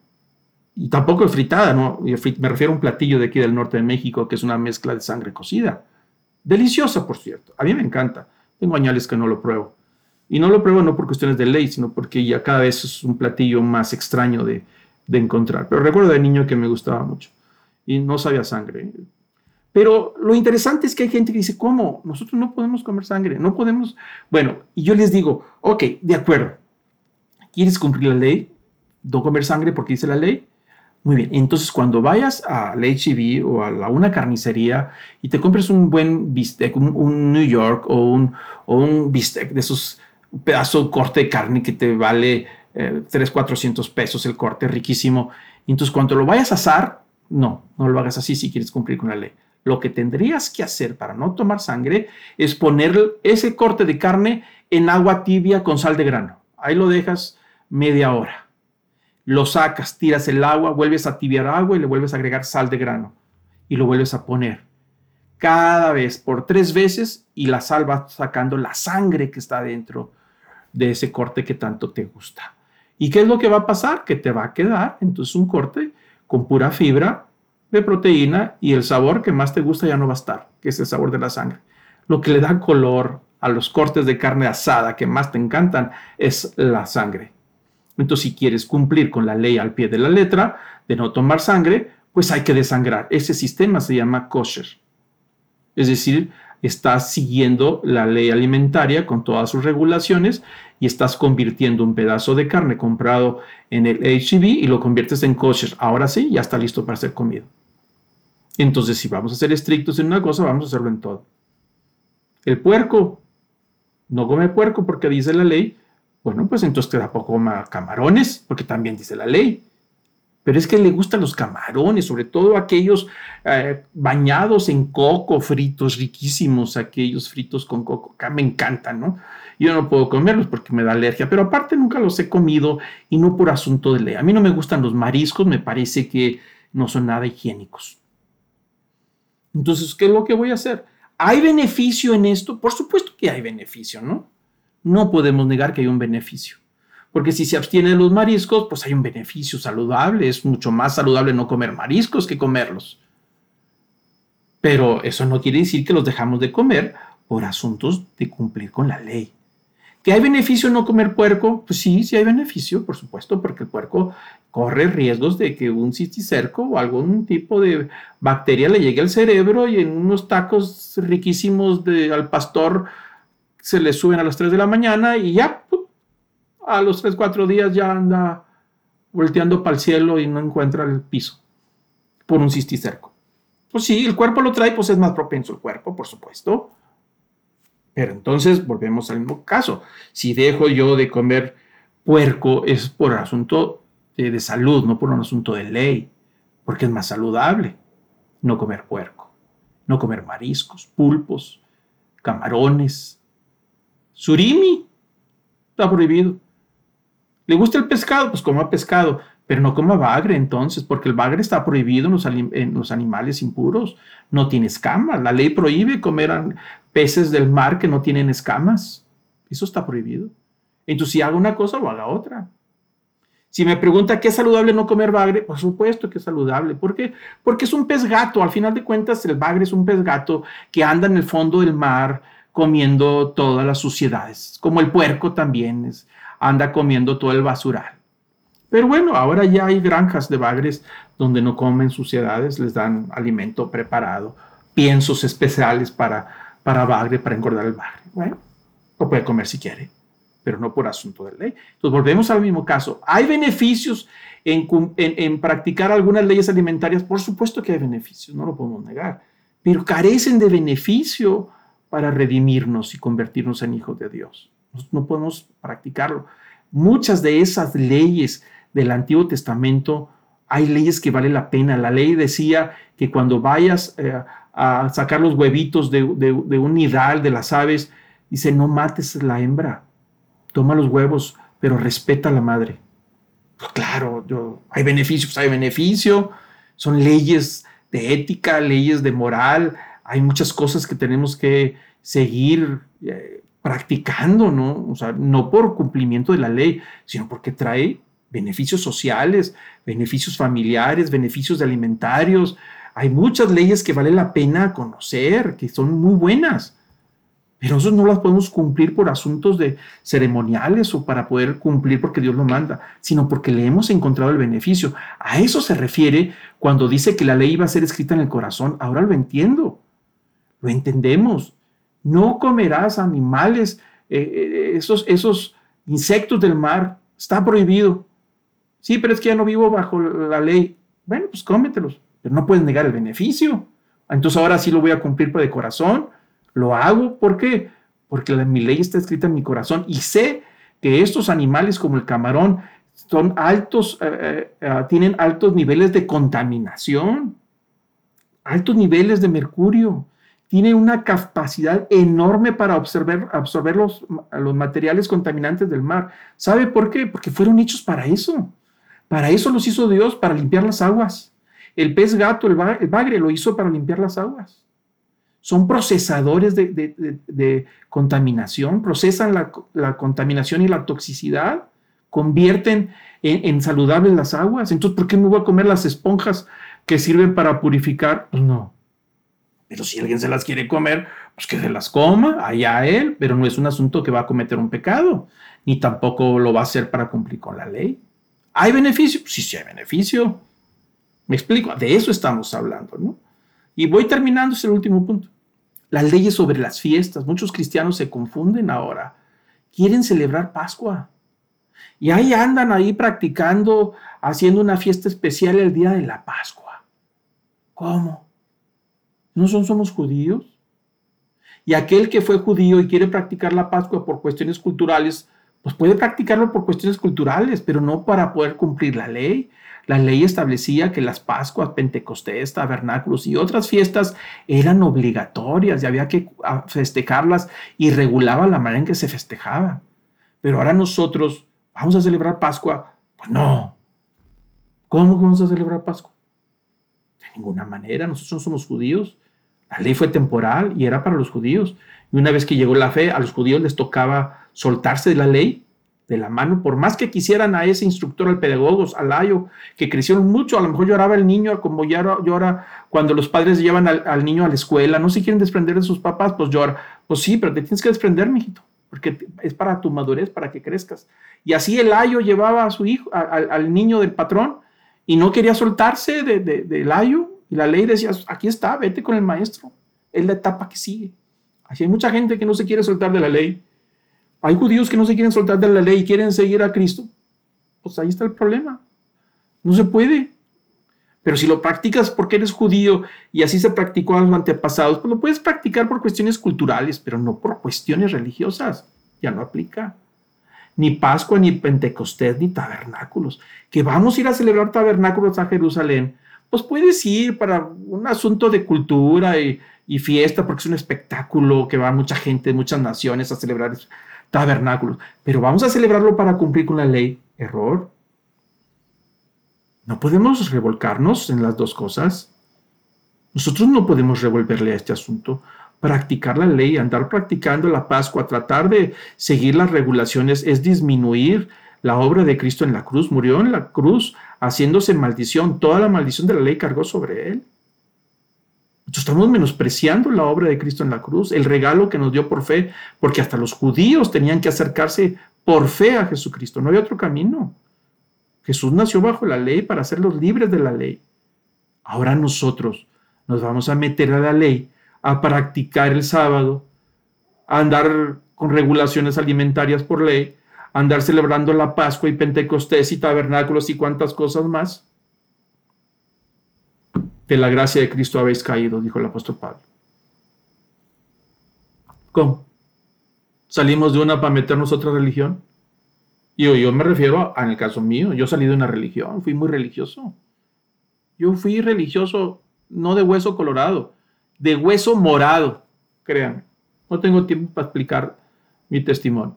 y tampoco es fritada, ¿no? Me refiero a un platillo de aquí del norte de México que es una mezcla de sangre cocida. Deliciosa, por cierto. A mí me encanta. Tengo añales que no lo pruebo. Y no lo pruebo no por cuestiones de ley, sino porque ya cada vez es un platillo más extraño de, de encontrar. Pero recuerdo de niño que me gustaba mucho. Y no sabía sangre. Pero lo interesante es que hay gente que dice, ¿cómo? Nosotros no podemos comer sangre, no podemos... Bueno, y yo les digo, ok, de acuerdo. ¿Quieres cumplir la ley? No comer sangre porque dice la ley. Muy bien, entonces cuando vayas a la HEB o a la, una carnicería y te compres un buen bistec, un, New York o un, un bistec de esos un pedazo de corte de carne que te vale eh, 3, 400 pesos el corte, riquísimo. Entonces cuando lo vayas a asar, no, no lo hagas así si quieres cumplir con la ley. Lo que tendrías que hacer para no tomar sangre es poner ese corte de carne en agua tibia con sal de grano. Ahí lo dejas media hora lo sacas, tiras el agua, vuelves a tibiar agua y le vuelves a agregar sal de grano y lo vuelves a poner. Cada vez por tres veces y la sal va sacando la sangre que está dentro de ese corte que tanto te gusta. ¿Y qué es lo que va a pasar? Que te va a quedar entonces un corte con pura fibra de proteína y el sabor que más te gusta ya no va a estar, que es el sabor de la sangre. Lo que le da color a los cortes de carne asada que más te encantan es la sangre. Entonces, si quieres cumplir con la ley al pie de la letra de no tomar sangre, pues hay que desangrar. Ese sistema se llama kosher. Es decir, estás siguiendo la ley alimentaria con todas sus regulaciones y estás convirtiendo un pedazo de carne comprado en el HEB y lo conviertes en kosher. Ahora sí, ya está listo para ser comido. Entonces, si vamos a ser estrictos en una cosa, vamos a hacerlo en todo. El puerco, no come puerco porque dice la ley, bueno, pues entonces te da poco más camarones, porque también dice la ley. Pero es que le gustan los camarones, sobre todo aquellos eh, bañados en coco, fritos riquísimos, aquellos fritos con coco, que me encantan, ¿no? Yo no puedo comerlos porque me da alergia, pero aparte nunca los he comido y no por asunto de ley. A mí no me gustan los mariscos, me parece que no son nada higiénicos. Entonces, ¿qué es lo que voy a hacer? ¿Hay beneficio en esto? Por supuesto que hay beneficio, ¿no? No podemos negar que hay un beneficio. Porque si se abstiene de los mariscos, pues hay un beneficio saludable. Es mucho más saludable no comer mariscos que comerlos. Pero eso no quiere decir que los dejamos de comer por asuntos de cumplir con la ley. ¿Que hay beneficio en no comer puerco? Pues sí, sí hay beneficio, por supuesto, porque el puerco corre riesgos de que un cisticerco o algún tipo de bacteria le llegue al cerebro y en unos tacos riquísimos de, al pastor se le suben a las 3 de la mañana y ya a los 3, 4 días ya anda volteando para el cielo y no encuentra el piso por un cisticerco. Pues sí, el cuerpo lo trae, pues es más propenso el cuerpo, por supuesto. Pero entonces volvemos al mismo caso. Si dejo yo de comer puerco es por asunto de, de salud, no por un asunto de ley, porque es más saludable no comer puerco, no comer mariscos, pulpos, camarones, Surimi está prohibido. ¿Le gusta el pescado? Pues coma pescado, pero no coma bagre entonces, porque el bagre está prohibido en los, animales impuros. No tiene escamas. La ley prohíbe comer peces del mar que no tienen escamas. Eso está prohibido. Entonces, si hago una cosa o haga otra. Si me pregunta qué es saludable no comer bagre, por supuesto que es saludable. ¿Por qué? Porque es un pez gato. Al final de cuentas, el bagre es un pez gato que anda en el fondo del mar, comiendo todas las suciedades, como el puerco también es, anda comiendo todo el basural. Pero bueno, ahora ya hay granjas de bagres donde no comen suciedades, les dan alimento preparado, piensos especiales para, para bagre, para engordar el bagre. Bueno, lo puede comer si quiere, pero no por asunto de ley. Entonces volvemos al mismo caso. ¿Hay beneficios en, en, en practicar algunas leyes alimentarias? Por supuesto que hay beneficios, no lo podemos negar, pero carecen de beneficio para redimirnos y convertirnos en hijos de Dios. No podemos practicarlo. Muchas de esas leyes del Antiguo Testamento, hay leyes que vale la pena. La ley decía que cuando vayas eh, a sacar los huevitos de, un nidal de las aves, dice, no mates la hembra, toma los huevos, pero respeta a la madre. Pues claro, hay beneficios, hay beneficio, son leyes de ética, leyes de moral, hay muchas cosas que tenemos que seguir eh, practicando, ¿no? O sea, no por cumplimiento de la ley, sino porque trae beneficios sociales, beneficios familiares, beneficios alimentarios. Hay muchas leyes que vale la pena conocer, que son muy buenas, pero eso no las podemos cumplir por asuntos de ceremoniales o para poder cumplir porque Dios lo manda, sino porque le hemos encontrado el beneficio. A eso se refiere cuando dice que la ley iba a ser escrita en el corazón. Ahora lo entiendo, lo entendemos. No comerás animales, eh, eh, esos, esos insectos del mar, está prohibido. Sí, pero es que ya no vivo bajo la ley. Bueno, pues cómetelos, pero no puedes negar el beneficio. Entonces ahora sí lo voy a cumplir de corazón. Lo hago, ¿por qué? Porque mi ley está escrita en mi corazón y sé que estos animales como el camarón son altos, eh, tienen altos niveles de contaminación, altos niveles de mercurio, tiene una capacidad enorme para absorber, absorber los, los, materiales contaminantes del mar. ¿Sabe por qué? Porque fueron hechos para eso. Para eso los hizo Dios, para limpiar las aguas. El pez gato, el, bagre, lo hizo para limpiar las aguas. Son procesadores de, contaminación, procesan la, contaminación y la toxicidad, convierten en, en saludables las aguas. Entonces, ¿por qué me voy a comer las esponjas que sirven para purificar? Pues no pero si alguien se las quiere comer, pues que se las coma, allá él, pero no es un asunto que va a cometer un pecado, ni tampoco lo va a hacer para cumplir con la ley. ¿Hay beneficio? Sí, sí hay beneficio. Me explico, de eso estamos hablando, ¿no? Y voy terminando, es el último punto. Las leyes sobre las fiestas. Muchos cristianos se confunden ahora. Quieren celebrar Pascua. Y ahí andan ahí practicando, haciendo una fiesta especial el día de la Pascua. ¿Cómo? ¿No son somos judíos? Y aquel que fue judío y quiere practicar la Pascua por cuestiones culturales, pues puede practicarlo por cuestiones culturales, pero no para poder cumplir la ley. La ley establecía que las Pascuas, Pentecostés, tabernáculos y otras fiestas eran obligatorias y había que ah, festejarlas y regulaba la manera en que se festejaba. Pero ahora nosotros vamos a celebrar Pascua. Pues no. ¿Cómo vamos a celebrar Pascua? De ninguna manera, nosotros no somos judíos. La ley fue temporal y era para los judíos. Y una vez que llegó la fe, a los judíos les tocaba soltarse de la ley, de la mano, por más que quisieran a ese instructor, al pedagogo, al ayo, que crecieron mucho, a lo mejor lloraba el niño como llora cuando los padres llevan al, niño a la escuela, no se quieren desprender de sus papás, pues llora. Pues sí, pero te tienes que desprender, mijito, porque es para tu madurez, para que crezcas. Y así el ayo llevaba a su hijo, al niño del patrón, y no quería soltarse de, del ayo, y la ley decía, aquí está, vete con el maestro. Es la etapa que sigue. Así hay mucha gente que no se quiere soltar de la ley. Hay judíos que no se quieren soltar de la ley y quieren seguir a Cristo. Pues ahí está el problema. No se puede. Pero si lo practicas porque eres judío y así se practicó a los antepasados, pues lo puedes practicar por cuestiones culturales, pero no por cuestiones religiosas. Ya no aplica. Ni Pascua, ni Pentecostés, ni tabernáculos. Que vamos a ir a celebrar tabernáculos a Jerusalén pues puedes ir para un asunto de cultura y, fiesta, porque es un espectáculo que va mucha gente de muchas naciones a celebrar tabernáculos, pero vamos a celebrarlo para cumplir con la ley. Error. No podemos revolcarnos en las dos cosas. Nosotros no podemos revolverle a este asunto. Practicar la ley, andar practicando la Pascua, tratar de seguir las regulaciones es disminuir la obra de Cristo en la cruz. Murió en la cruz haciéndose maldición. Toda la maldición de la ley cargó sobre él. Estamos menospreciando la obra de Cristo en la cruz, el regalo que nos dio por fe, porque hasta los judíos tenían que acercarse por fe a Jesucristo. No había otro camino. Jesús nació bajo la ley para hacerlos libres de la ley. Ahora nosotros nos vamos a meter a la ley, a practicar el sábado, a andar con regulaciones alimentarias por ley, andar celebrando la Pascua y Pentecostés y tabernáculos y cuantas cosas más. De la gracia de Cristo habéis caído, dijo el apóstol Pablo. ¿Cómo? ¿Salimos de una para meternos a otra religión? Yo, yo me refiero a, en el caso mío, yo salí de una religión, fui muy religioso. Yo fui religioso no de hueso colorado, de hueso morado, créanme. No tengo tiempo para explicar mi testimonio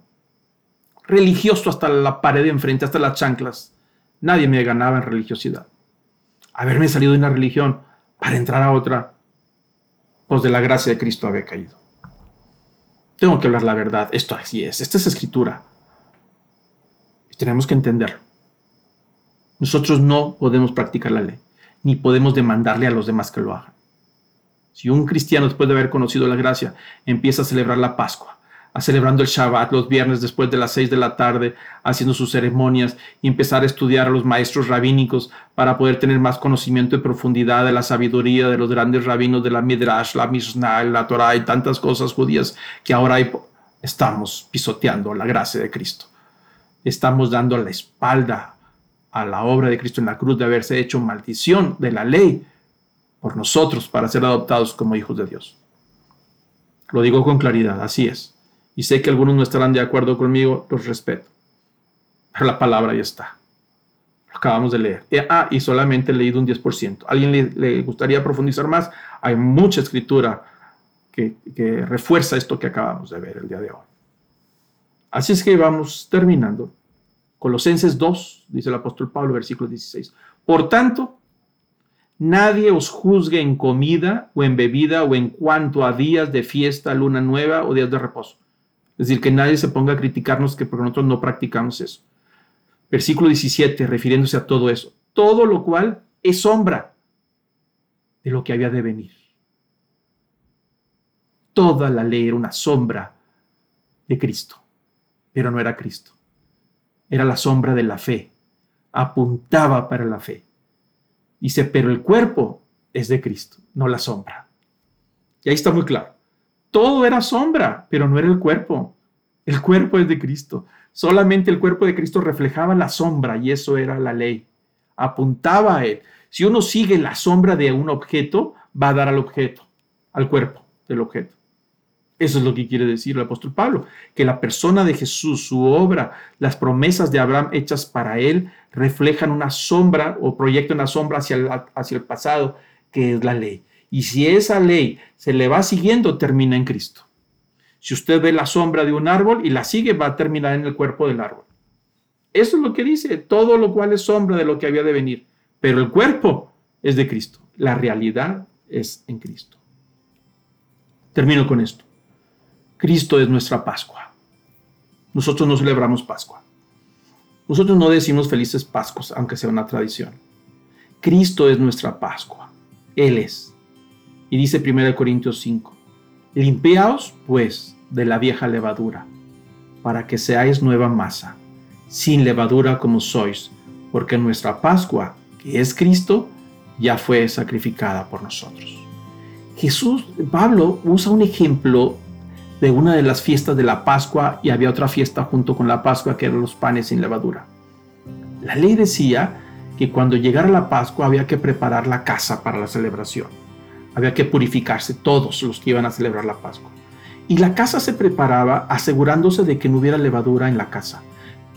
religioso hasta la pared de enfrente, hasta las chanclas. Nadie me ganaba en religiosidad. Haberme salido de una religión para entrar a otra, pues de la gracia de Cristo había caído. Tengo que hablar la verdad, esto así es, esta es escritura. Y tenemos que entenderlo. Nosotros no podemos practicar la ley, ni podemos demandarle a los demás que lo hagan. Si un cristiano después de haber conocido la gracia empieza a celebrar la Pascua, a celebrando el Shabbat los viernes después de las seis de la tarde, haciendo sus ceremonias y empezar a estudiar a los maestros rabínicos para poder tener más conocimiento y profundidad de la sabiduría de los grandes rabinos de la Midrash, la Mishnah, la Torah y tantas cosas judías que ahora estamos pisoteando la gracia de Cristo. Estamos dando la espalda a la obra de Cristo en la cruz de haberse hecho maldición de la ley por nosotros para ser adoptados como hijos de Dios. Lo digo con claridad, así es y sé que algunos no estarán de acuerdo conmigo, los respeto. Pero la palabra ya está. Acabamos de leer. Eh, ah, y solamente he leído un 10%. ¿Alguien le, gustaría profundizar más? Hay mucha escritura que, que refuerza esto que acabamos de ver el día de hoy. Así es que vamos terminando. Colosenses 2, dice el apóstol Pablo, versículo 16. Por tanto, Nadie os juzgue en comida o en bebida o en cuanto a días de fiesta, luna nueva o días de reposo, es decir, que nadie se ponga a criticarnos que por nosotros no practicamos eso. Versículo 17, refiriéndose a todo eso. Todo lo cual es sombra de lo que había de venir. Toda la ley era una sombra de Cristo, pero no era Cristo. Era la sombra de la fe. Apuntaba para la fe. Dice, pero el cuerpo es de Cristo, no la sombra. Y ahí está muy claro. Todo era sombra, pero no era el cuerpo. El cuerpo es de Cristo. Solamente el cuerpo de Cristo reflejaba la sombra y eso era la ley. Apuntaba a él. Si uno sigue la sombra de un objeto, va a dar al objeto, al cuerpo del objeto. Eso es lo que quiere decir el apóstol Pablo, que la persona de Jesús, su obra, las promesas de Abraham hechas para él, reflejan una sombra o proyectan una sombra hacia el, hacia el pasado, que es la ley. Y si esa ley se le va siguiendo, termina en Cristo. Si usted ve la sombra de un árbol y la sigue, va a terminar en el cuerpo del árbol. Eso es lo que dice, todo lo cual es sombra de lo que había de venir. Pero el cuerpo es de Cristo. La realidad es en Cristo. Termino con esto. Cristo es nuestra Pascua. Nosotros no celebramos Pascua. Nosotros no decimos felices Pascuas, aunque sea una tradición. Cristo es nuestra Pascua. Él es. Y dice 1 Corintios 5, limpiaos pues de la vieja levadura, para que seáis nueva masa, sin levadura como sois, porque nuestra Pascua, que es Cristo, ya fue sacrificada por nosotros. Jesús, Pablo usa un ejemplo de una de las fiestas de la Pascua y había otra fiesta junto con la Pascua que eran los panes sin levadura. La ley decía que cuando llegara la Pascua había que preparar la casa para la celebración había que purificarse todos los que iban a celebrar la Pascua. Y la casa se preparaba asegurándose de que no hubiera levadura en la casa.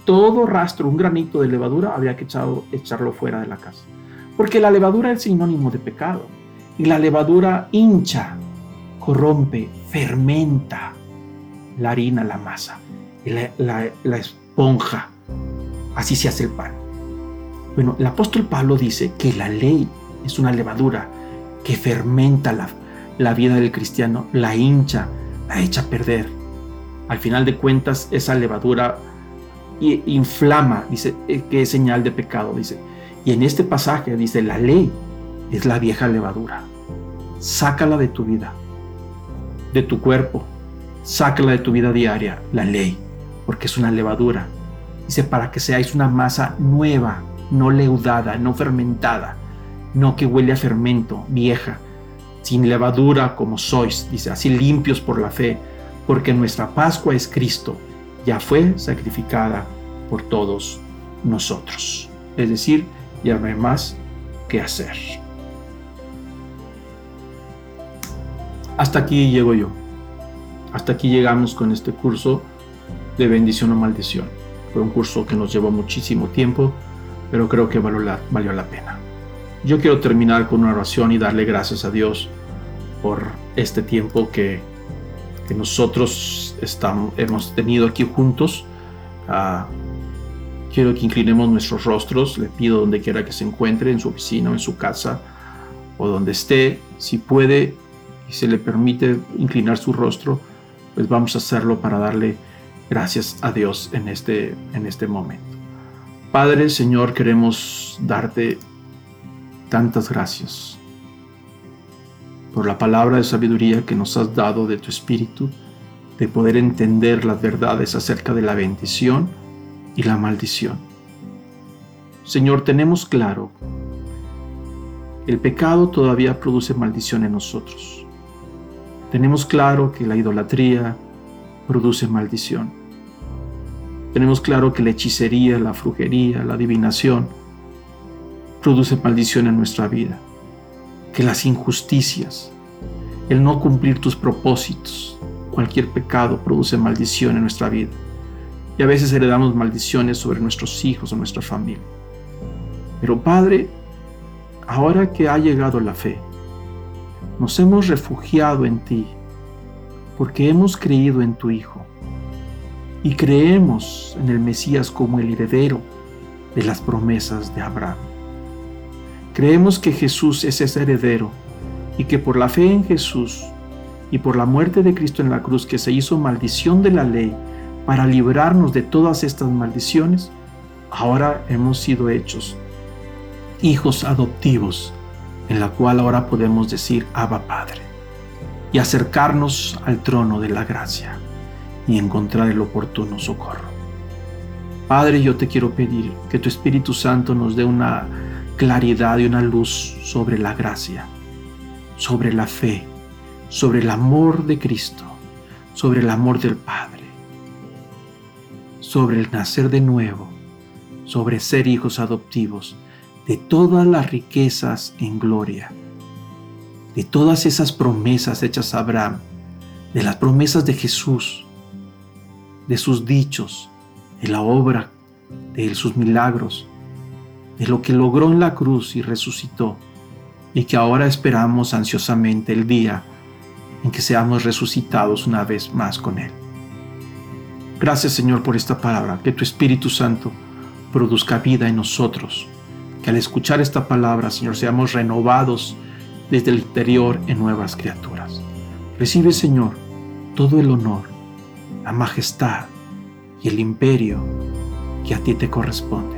Todo rastro, un granito de levadura, había que echarlo fuera de la casa. Porque la levadura es sinónimo de pecado. Y la levadura hincha, corrompe, fermenta la harina, la masa, la, la esponja. Así se hace el pan. Bueno, el apóstol Pablo dice que la ley es una levadura que fermenta la, la vida del cristiano, la hincha, la echa a perder. Al final de cuentas, esa levadura inflama, dice, eh, que es señal de pecado, dice. Y en este pasaje dice, la ley es la vieja levadura. Sácala de tu vida, de tu cuerpo, sácala de tu vida diaria, la ley, porque es una levadura. Dice, para que seáis una masa nueva, no leudada, no fermentada, no que huele a fermento, vieja, sin levadura como sois, dice, así limpios por la fe, porque nuestra Pascua es Cristo, ya fue sacrificada por todos nosotros. Es decir, ya no hay más que hacer. Hasta aquí llego yo. Hasta aquí llegamos con este curso de bendición o maldición. Fue un curso que nos llevó muchísimo tiempo, pero creo que valió la, pena. Yo quiero terminar con una oración y darle gracias a Dios por este tiempo que, nosotros estamos, hemos tenido aquí juntos. Ah, quiero que inclinemos nuestros rostros. Le pido donde quiera que se encuentre, en su oficina en su casa o donde esté, si puede y se le permite inclinar su rostro, pues vamos a hacerlo para darle gracias a Dios en este, en este momento. Padre, Señor, queremos darte tantas gracias por la palabra de sabiduría que nos has dado de tu Espíritu, de poder entender las verdades acerca de la bendición y la maldición. Señor, tenemos claro, el pecado todavía produce maldición en nosotros. Tenemos claro que la idolatría produce maldición. Tenemos claro que la hechicería, la frujería, la adivinación produce maldición en nuestra vida. Que las injusticias, el no cumplir tus propósitos, cualquier pecado produce maldición en nuestra vida. Y a veces heredamos maldiciones sobre nuestros hijos o nuestra familia. Pero Padre, ahora que ha llegado la fe, nos hemos refugiado en ti, porque hemos creído en tu Hijo y creemos en el Mesías como el heredero de las promesas de Abraham. Creemos que Jesús es ese heredero y que por la fe en Jesús y por la muerte de Cristo en la cruz que se hizo maldición de la ley para librarnos de todas estas maldiciones, ahora hemos sido hechos hijos adoptivos en la cual ahora podemos decir Abba Padre y acercarnos al trono de la gracia y encontrar el oportuno socorro. Padre, yo te quiero pedir que tu Espíritu Santo nos dé una claridad y una luz sobre la gracia, sobre la fe, sobre el amor de Cristo, sobre el amor del Padre, sobre el nacer de nuevo, sobre ser hijos adoptivos de todas las riquezas en gloria, de todas esas promesas hechas a Abraham, de las promesas de Jesús, de sus dichos, de la obra, de sus milagros, de lo que logró en la cruz y resucitó, y que ahora esperamos ansiosamente el día en que seamos resucitados una vez más con Él. Gracias Señor por esta palabra, que tu Espíritu Santo produzca vida en nosotros que al escuchar esta palabra, Señor, seamos renovados desde el interior en nuevas criaturas. Recibe, Señor, todo el honor, la majestad y el imperio que a ti te corresponde.